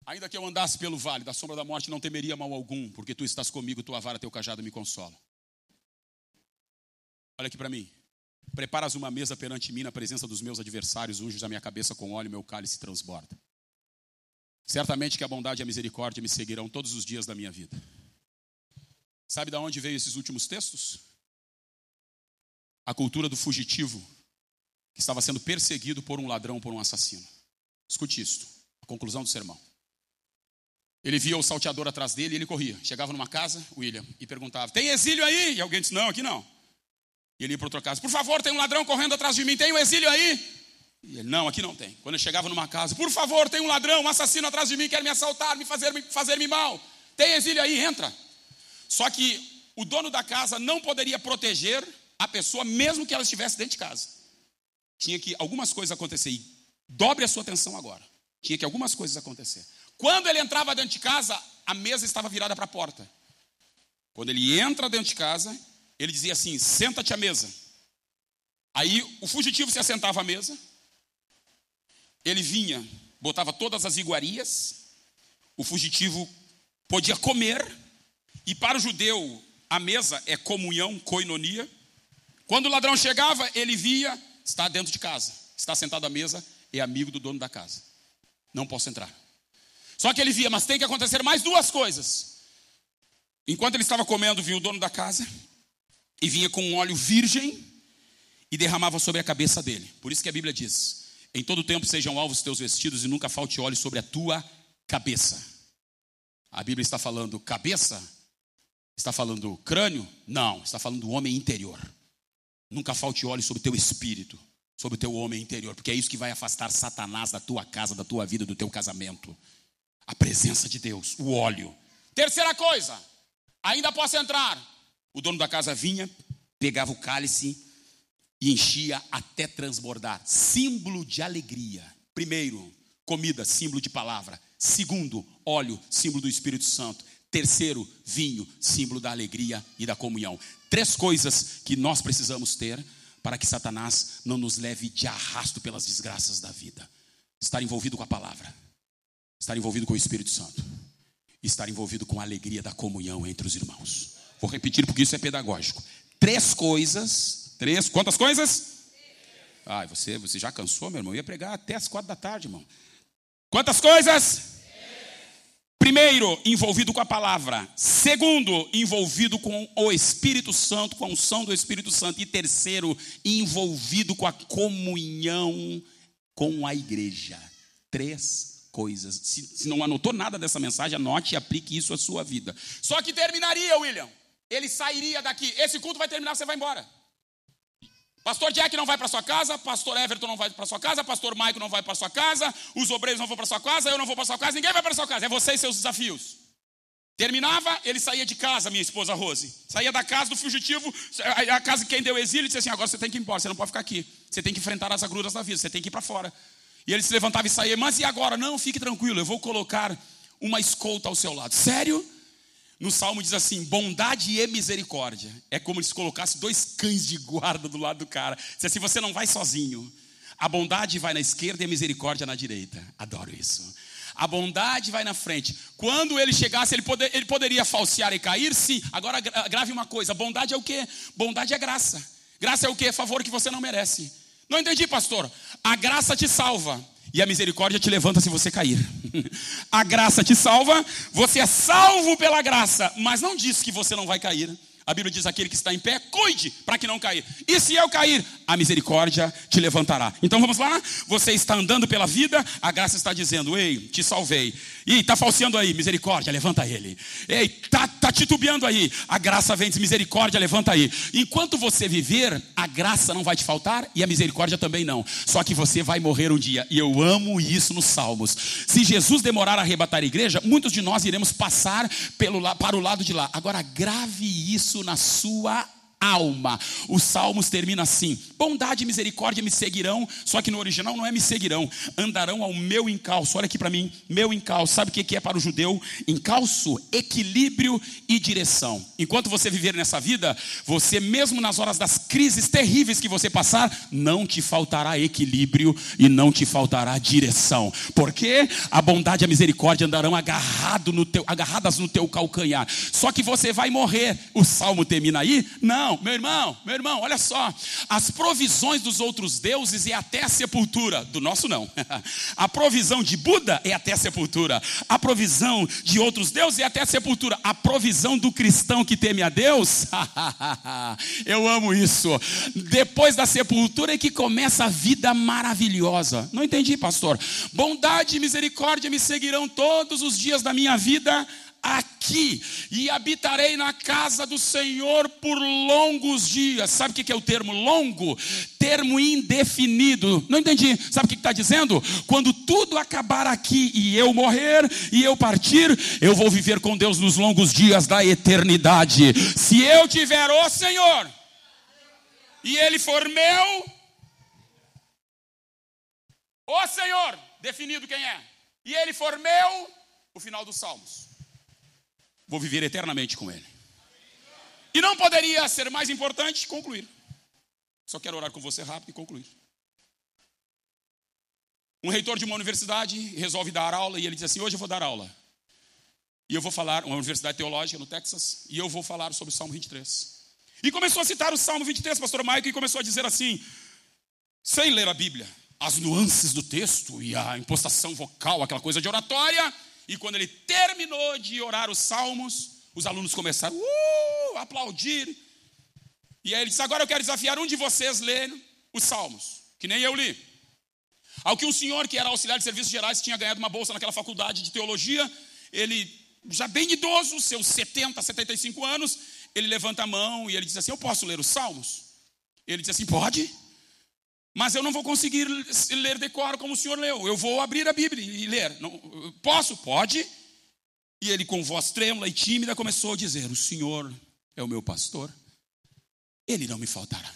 Ainda que eu andasse pelo vale da sombra da morte, não temeria mal algum, porque tu estás comigo, tua vara, teu cajado me consolam. Olha aqui para mim. Preparas uma mesa perante mim na presença dos meus adversários, unges a minha cabeça com óleo, meu cálice transborda. Certamente que a bondade e a misericórdia me seguirão todos os dias da minha vida. Sabe de onde veio esses últimos textos? A cultura do fugitivo que estava sendo perseguido por um ladrão, por um assassino. Escute isto, a conclusão do sermão. Ele via o salteador atrás dele e ele corria. Chegava numa casa, William, e perguntava: Tem exílio aí? E alguém disse: Não, aqui não. E ele ia para outra casa: Por favor, tem um ladrão correndo atrás de mim, tem um exílio aí? E ele: Não, aqui não tem. Quando ele chegava numa casa: Por favor, tem um ladrão, um assassino atrás de mim, quer me assaltar, me fazer, me fazer me mal. Tem exílio aí? Entra. Só que o dono da casa não poderia proteger a pessoa, mesmo que ela estivesse dentro de casa. Tinha que algumas coisas acontecer. E dobre a sua atenção agora. Tinha que algumas coisas acontecer. Quando ele entrava dentro de casa, a mesa estava virada para a porta. Quando ele entra dentro de casa, ele dizia assim: senta-te à mesa. Aí o fugitivo se assentava à mesa, ele vinha, botava todas as iguarias, o fugitivo podia comer, e para o judeu a mesa é comunhão, coinonia. Quando o ladrão chegava, ele via, está dentro de casa, está sentado à mesa, é amigo do dono da casa. Não posso entrar. Só que ele via, mas tem que acontecer mais duas coisas. Enquanto ele estava comendo, vinha o dono da casa e vinha com um óleo virgem e derramava sobre a cabeça dele. Por isso que a Bíblia diz: Em todo tempo sejam alvos teus vestidos e nunca falte óleo sobre a tua cabeça. A Bíblia está falando cabeça? Está falando crânio? Não, está falando do homem interior. Nunca falte óleo sobre o teu espírito, sobre o teu homem interior, porque é isso que vai afastar Satanás da tua casa, da tua vida, do teu casamento. A presença de Deus, o óleo. Terceira coisa, ainda posso entrar. O dono da casa vinha, pegava o cálice e enchia até transbordar. Símbolo de alegria. Primeiro, comida, símbolo de palavra. Segundo, óleo, símbolo do Espírito Santo. Terceiro, vinho, símbolo da alegria e da comunhão. Três coisas que nós precisamos ter para que Satanás não nos leve de arrasto pelas desgraças da vida. Estar envolvido com a palavra, estar envolvido com o Espírito Santo, estar envolvido com a alegria da comunhão entre os irmãos. Vou repetir porque isso é pedagógico. Três coisas, três, quantas coisas? Ai, você, você já cansou, meu irmão? Eu ia pregar até as quatro da tarde, irmão. Quantas coisas? Primeiro, envolvido com a palavra. Segundo, envolvido com o Espírito Santo, com a unção do Espírito Santo. E terceiro, envolvido com a comunhão com a igreja. Três coisas. Se, se não anotou nada dessa mensagem, anote e aplique isso à sua vida. Só que terminaria, William. Ele sairia daqui. Esse culto vai terminar, você vai embora. Pastor Jack não vai para sua casa, pastor Everton não vai para sua casa, pastor Maico não vai para sua casa, os obreiros não vão para sua casa, eu não vou para sua casa, ninguém vai para sua casa, é você e seus desafios. Terminava, ele saía de casa, minha esposa Rose. Saía da casa do fugitivo, a casa de quem deu exílio, e disse assim: agora você tem que ir embora, você não pode ficar aqui. Você tem que enfrentar as agruras da vida, você tem que ir para fora. E ele se levantava e saía, mas e agora? Não, fique tranquilo, eu vou colocar uma escolta ao seu lado. Sério? No salmo diz assim: bondade e misericórdia. É como se colocasse dois cães de guarda do lado do cara. Se assim você não vai sozinho. A bondade vai na esquerda e a misericórdia na direita. Adoro isso. A bondade vai na frente. Quando ele chegasse, ele, poder, ele poderia falsear e cair? Sim. Agora grave uma coisa: bondade é o que? Bondade é graça. Graça é o que? Favor que você não merece. Não entendi, pastor. A graça te salva. E a misericórdia te levanta se você cair. a graça te salva, você é salvo pela graça, mas não diz que você não vai cair. A Bíblia diz: aquele que está em pé, cuide para que não cair. E se eu cair, a misericórdia te levantará. Então vamos lá? Você está andando pela vida, a graça está dizendo: Ei, te salvei. E está falseando aí, misericórdia, levanta ele. Ei, está tá titubeando aí, a graça vem, diz, misericórdia, levanta aí. Enquanto você viver, a graça não vai te faltar e a misericórdia também não. Só que você vai morrer um dia. E eu amo isso nos Salmos. Se Jesus demorar a arrebatar a igreja, muitos de nós iremos passar pelo, para o lado de lá. Agora, grave isso na sua alma. Os salmos termina assim: bondade e misericórdia me seguirão, só que no original não é me seguirão, andarão ao meu encalço. Olha aqui para mim, meu encalço. Sabe o que é para o judeu? Encalço, equilíbrio e direção. Enquanto você viver nessa vida, você mesmo nas horas das crises terríveis que você passar, não te faltará equilíbrio e não te faltará direção. Porque a bondade e a misericórdia andarão agarrado no teu, agarradas no teu calcanhar. Só que você vai morrer. O salmo termina aí? Não irmão, meu irmão, meu irmão, olha só. As provisões dos outros deuses é até a sepultura, do nosso não. A provisão de Buda é até a sepultura. A provisão de outros deuses é até a sepultura. A provisão do cristão que teme a Deus, eu amo isso. Depois da sepultura é que começa a vida maravilhosa. Não entendi, pastor. Bondade e misericórdia me seguirão todos os dias da minha vida aqui e habitarei na casa do Senhor por longos dias. Sabe o que é o termo longo? Termo indefinido. Não entendi. Sabe o que está dizendo? Quando tudo acabar aqui e eu morrer e eu partir, eu vou viver com Deus nos longos dias da eternidade. Se eu tiver o Senhor e Ele for meu, o Senhor, definido quem é, e Ele for meu, o final dos Salmos vou viver eternamente com Ele. E não poderia ser mais importante concluir. Só quero orar com você rápido e concluir. Um reitor de uma universidade resolve dar aula e ele diz assim: Hoje eu vou dar aula. E eu vou falar, uma universidade teológica no Texas, e eu vou falar sobre o Salmo 23. E começou a citar o Salmo 23, pastor Maico, e começou a dizer assim, sem ler a Bíblia, as nuances do texto e a impostação vocal, aquela coisa de oratória. E quando ele terminou de orar os salmos, os alunos começaram uh, a aplaudir. E aí ele disse: Agora eu quero desafiar um de vocês ler os salmos, que nem eu li. Ao que um senhor que era auxiliar de serviços gerais tinha ganhado uma bolsa naquela faculdade de teologia, ele, já bem idoso, seus 70, 75 anos, ele levanta a mão e ele diz assim: Eu posso ler os salmos? Ele diz assim: Pode. Mas eu não vou conseguir ler decoro como o senhor leu. Eu vou abrir a Bíblia e ler. Não, posso? Pode. E ele, com voz trêmula e tímida, começou a dizer: O Senhor é o meu pastor, ele não me faltará.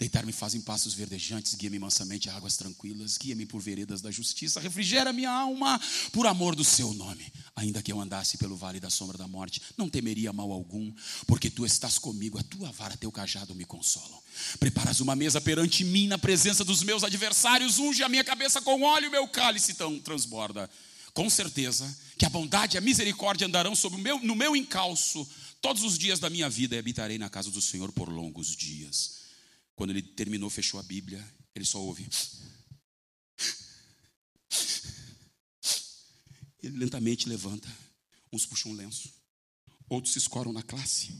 Deitar-me faz em passos verdejantes, guia-me mansamente a águas tranquilas, guia-me por veredas da justiça, refrigera minha alma por amor do seu nome. Ainda que eu andasse pelo vale da sombra da morte, não temeria mal algum, porque tu estás comigo, a tua vara, teu cajado me consolam. Preparas uma mesa perante mim na presença dos meus adversários, unge a minha cabeça com óleo meu cálice tão transborda. Com certeza que a bondade e a misericórdia andarão sobre o meu, no meu encalço todos os dias da minha vida e habitarei na casa do Senhor por longos dias. Quando ele terminou, fechou a Bíblia, ele só ouve. Ele lentamente levanta. Uns puxam um lenço, outros se escoram na classe.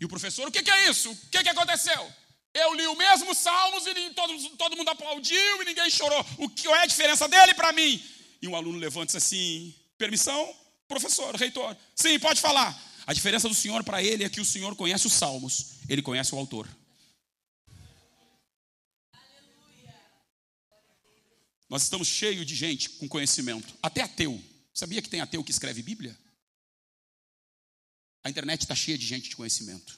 E o professor, o que, é isso? O que, que aconteceu? Eu li o mesmo Salmos e todo, todo mundo aplaudiu e ninguém chorou. O que é a diferença dele para mim? E um aluno levanta assim: permissão, professor, reitor. Sim, pode falar. A diferença do senhor para ele é que o senhor conhece os Salmos, ele conhece o autor. Nós estamos cheios de gente com conhecimento, até ateu. Sabia que tem ateu que escreve Bíblia? A internet está cheia de gente de conhecimento.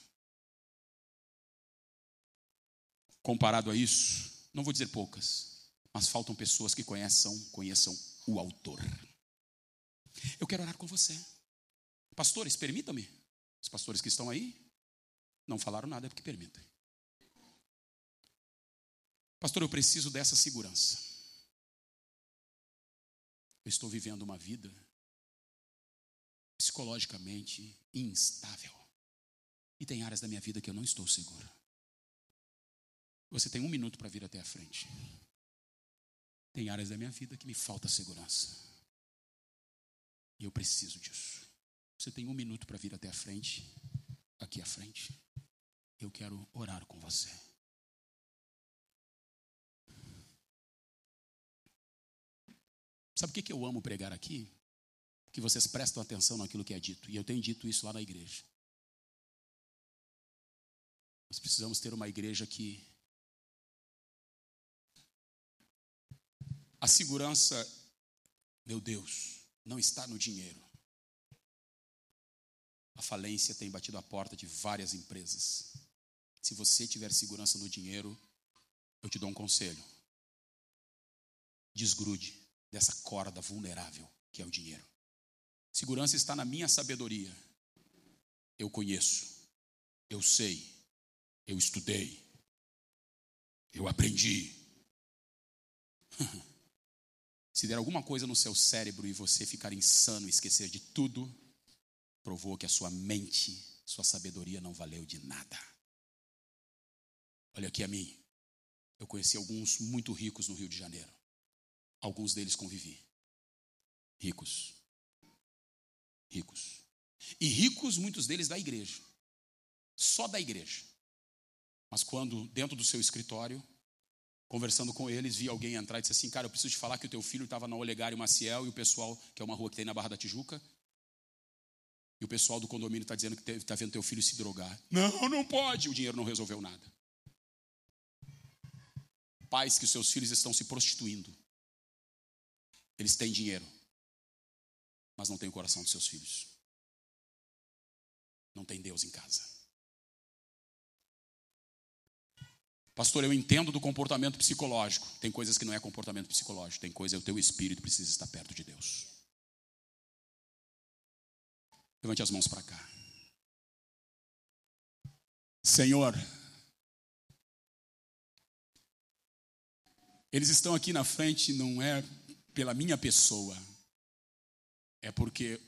Comparado a isso, não vou dizer poucas, mas faltam pessoas que conheçam, conheçam o autor. Eu quero orar com você. Pastores, permitam-me. Os pastores que estão aí não falaram nada, é porque permitem. Pastor, eu preciso dessa segurança. Eu estou vivendo uma vida psicologicamente instável. E tem áreas da minha vida que eu não estou seguro. Você tem um minuto para vir até a frente. Tem áreas da minha vida que me falta segurança. E eu preciso disso. Você tem um minuto para vir até a frente, aqui à frente. Eu quero orar com você. Sabe o que eu amo pregar aqui? Que vocês prestam atenção naquilo que é dito. E eu tenho dito isso lá na igreja. Nós precisamos ter uma igreja que. A segurança, meu Deus, não está no dinheiro. A falência tem batido a porta de várias empresas. Se você tiver segurança no dinheiro, eu te dou um conselho. Desgrude dessa corda vulnerável que é o dinheiro. Segurança está na minha sabedoria. Eu conheço, eu sei, eu estudei, eu aprendi. Se der alguma coisa no seu cérebro e você ficar insano e esquecer de tudo, provou que a sua mente, sua sabedoria não valeu de nada. Olha aqui a mim. Eu conheci alguns muito ricos no Rio de Janeiro. Alguns deles convivi. Ricos. Ricos. E ricos, muitos deles da igreja. Só da igreja. Mas quando, dentro do seu escritório, conversando com eles, vi alguém entrar e disse assim: Cara, eu preciso te falar que o teu filho estava na Olegário Maciel e o pessoal, que é uma rua que tem na Barra da Tijuca, e o pessoal do condomínio está dizendo que está vendo teu filho se drogar. Não, não pode. O dinheiro não resolveu nada. Pais que os seus filhos estão se prostituindo. Eles têm dinheiro, mas não têm o coração dos seus filhos. Não tem Deus em casa. Pastor, eu entendo do comportamento psicológico. Tem coisas que não é comportamento psicológico, tem coisa é o teu espírito precisa estar perto de Deus. Levante as mãos para cá. Senhor, eles estão aqui na frente não é pela minha pessoa, é porque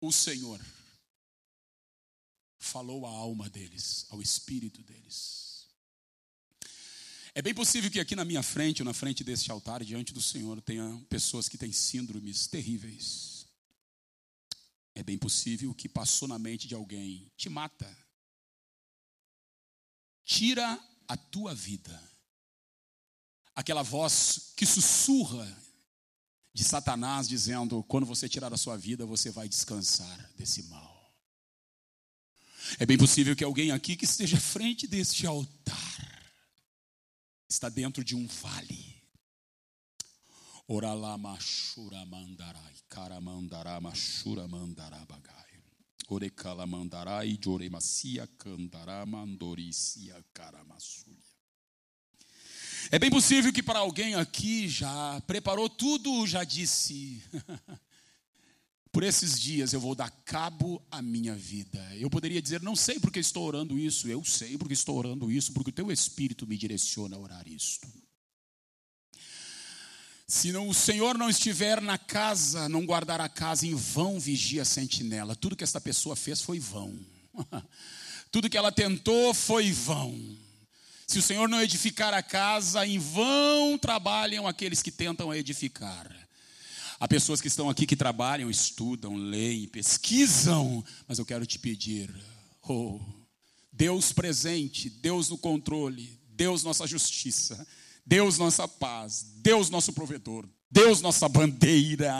o Senhor falou à alma deles, ao espírito deles. É bem possível que aqui na minha frente, ou na frente deste altar, diante do Senhor, tenha pessoas que têm síndromes terríveis. É bem possível que passou na mente de alguém: te mata, tira a tua vida. Aquela voz que sussurra de Satanás dizendo: quando você tirar a sua vida, você vai descansar desse mal. É bem possível que alguém aqui que esteja à frente deste altar está dentro de um vale. Oralama shura mandarai, karamandará mashura mandará bagai. Orecala mandarai, joremacia candará mandoricia karamassuria. É bem possível que para alguém aqui já preparou tudo, já disse. por esses dias eu vou dar cabo à minha vida. Eu poderia dizer, não sei porque estou orando isso, eu sei porque estou orando isso, porque o teu Espírito me direciona a orar isto. Se não, o Senhor não estiver na casa, não guardar a casa, em vão vigia a sentinela. Tudo que esta pessoa fez foi vão. Tudo que ela tentou foi vão. Se o Senhor não edificar a casa, em vão trabalham aqueles que tentam edificar. Há pessoas que estão aqui que trabalham, estudam, leem, pesquisam, mas eu quero te pedir, oh, Deus presente, Deus no controle, Deus nossa justiça, Deus nossa paz, Deus nosso provedor, Deus nossa bandeira,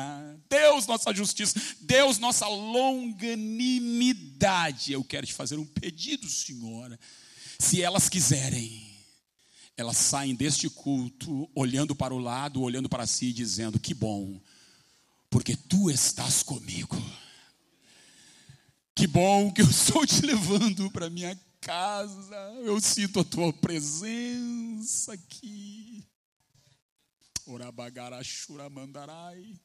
Deus nossa justiça, Deus nossa longanimidade. Eu quero te fazer um pedido, Senhor. Se elas quiserem, elas saem deste culto olhando para o lado, olhando para si, dizendo: Que bom, porque tu estás comigo. Que bom que eu estou te levando para minha casa. Eu sinto a tua presença aqui. Orabagaraxuramandarai.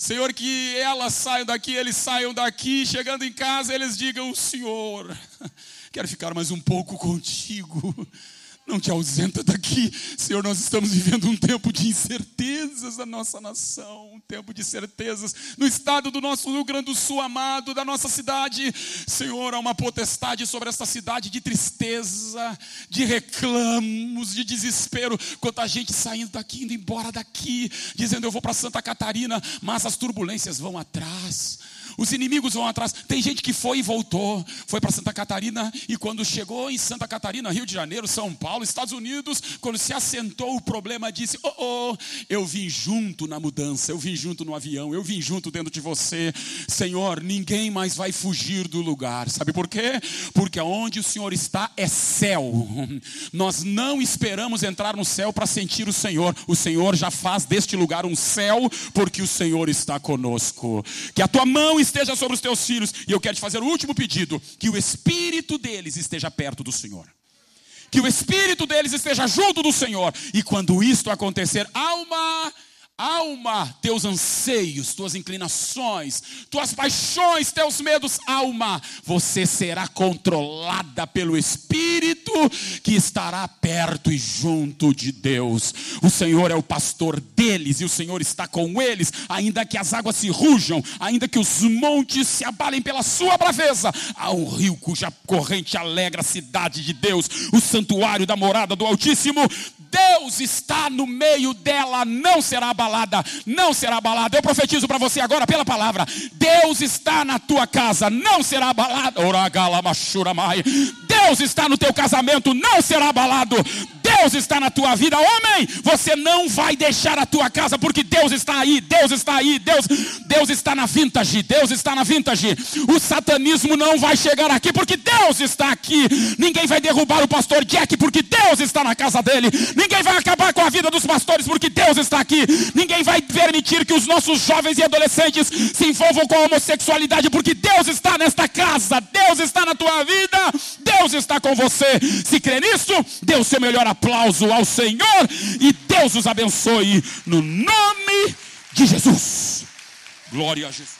Senhor, que elas saiam daqui, eles saiam daqui, chegando em casa, eles digam: Senhor, quero ficar mais um pouco contigo. Não te ausenta daqui, Senhor. Nós estamos vivendo um tempo de incertezas na nossa nação, um tempo de certezas no estado do nosso Rio Grande do Sul amado, da nossa cidade. Senhor, há uma potestade sobre esta cidade de tristeza, de reclamos, de desespero. Quanta gente saindo daqui, indo embora daqui, dizendo eu vou para Santa Catarina, mas as turbulências vão atrás. Os inimigos vão atrás. Tem gente que foi e voltou, foi para Santa Catarina e quando chegou em Santa Catarina, Rio de Janeiro, São Paulo, Estados Unidos, quando se assentou o problema, disse: "Oh, oh, eu vim junto na mudança, eu vim junto no avião, eu vim junto dentro de você. Senhor, ninguém mais vai fugir do lugar. Sabe por quê? Porque onde o Senhor está é céu. Nós não esperamos entrar no céu para sentir o Senhor. O Senhor já faz deste lugar um céu, porque o Senhor está conosco. Que a tua mão esteja sobre os teus filhos. E eu quero te fazer o último pedido: que o espírito deles esteja perto do Senhor. Que o espírito deles esteja junto do Senhor. E quando isto acontecer, alma Alma, teus anseios, tuas inclinações, tuas paixões, teus medos, alma, você será controlada pelo Espírito que estará perto e junto de Deus. O Senhor é o pastor deles e o Senhor está com eles, ainda que as águas se rujam, ainda que os montes se abalem pela sua braveza. Há um rio cuja corrente alegra a cidade de Deus, o santuário da morada do Altíssimo. Deus está no meio dela, não será abalada, não será abalada. Eu profetizo para você agora pela palavra: Deus está na tua casa, não será abalada. Deus está no teu casamento, não será abalado. Deus está na tua vida, homem. Você não vai deixar a tua casa porque Deus está aí, Deus está aí, Deus, Deus está na vintage, Deus está na vintage. O satanismo não vai chegar aqui porque Deus está aqui. Ninguém vai derrubar o pastor Jack porque Deus está na casa dele. Ninguém vai acabar com a vida dos pastores porque Deus está aqui. Ninguém vai permitir que os nossos jovens e adolescentes se envolvam com a homossexualidade porque Deus está nesta casa. Deus está na tua vida. Deus está com você. Se crê nisso, dê o seu melhor aplauso ao Senhor e Deus os abençoe no nome de Jesus. Glória a Jesus.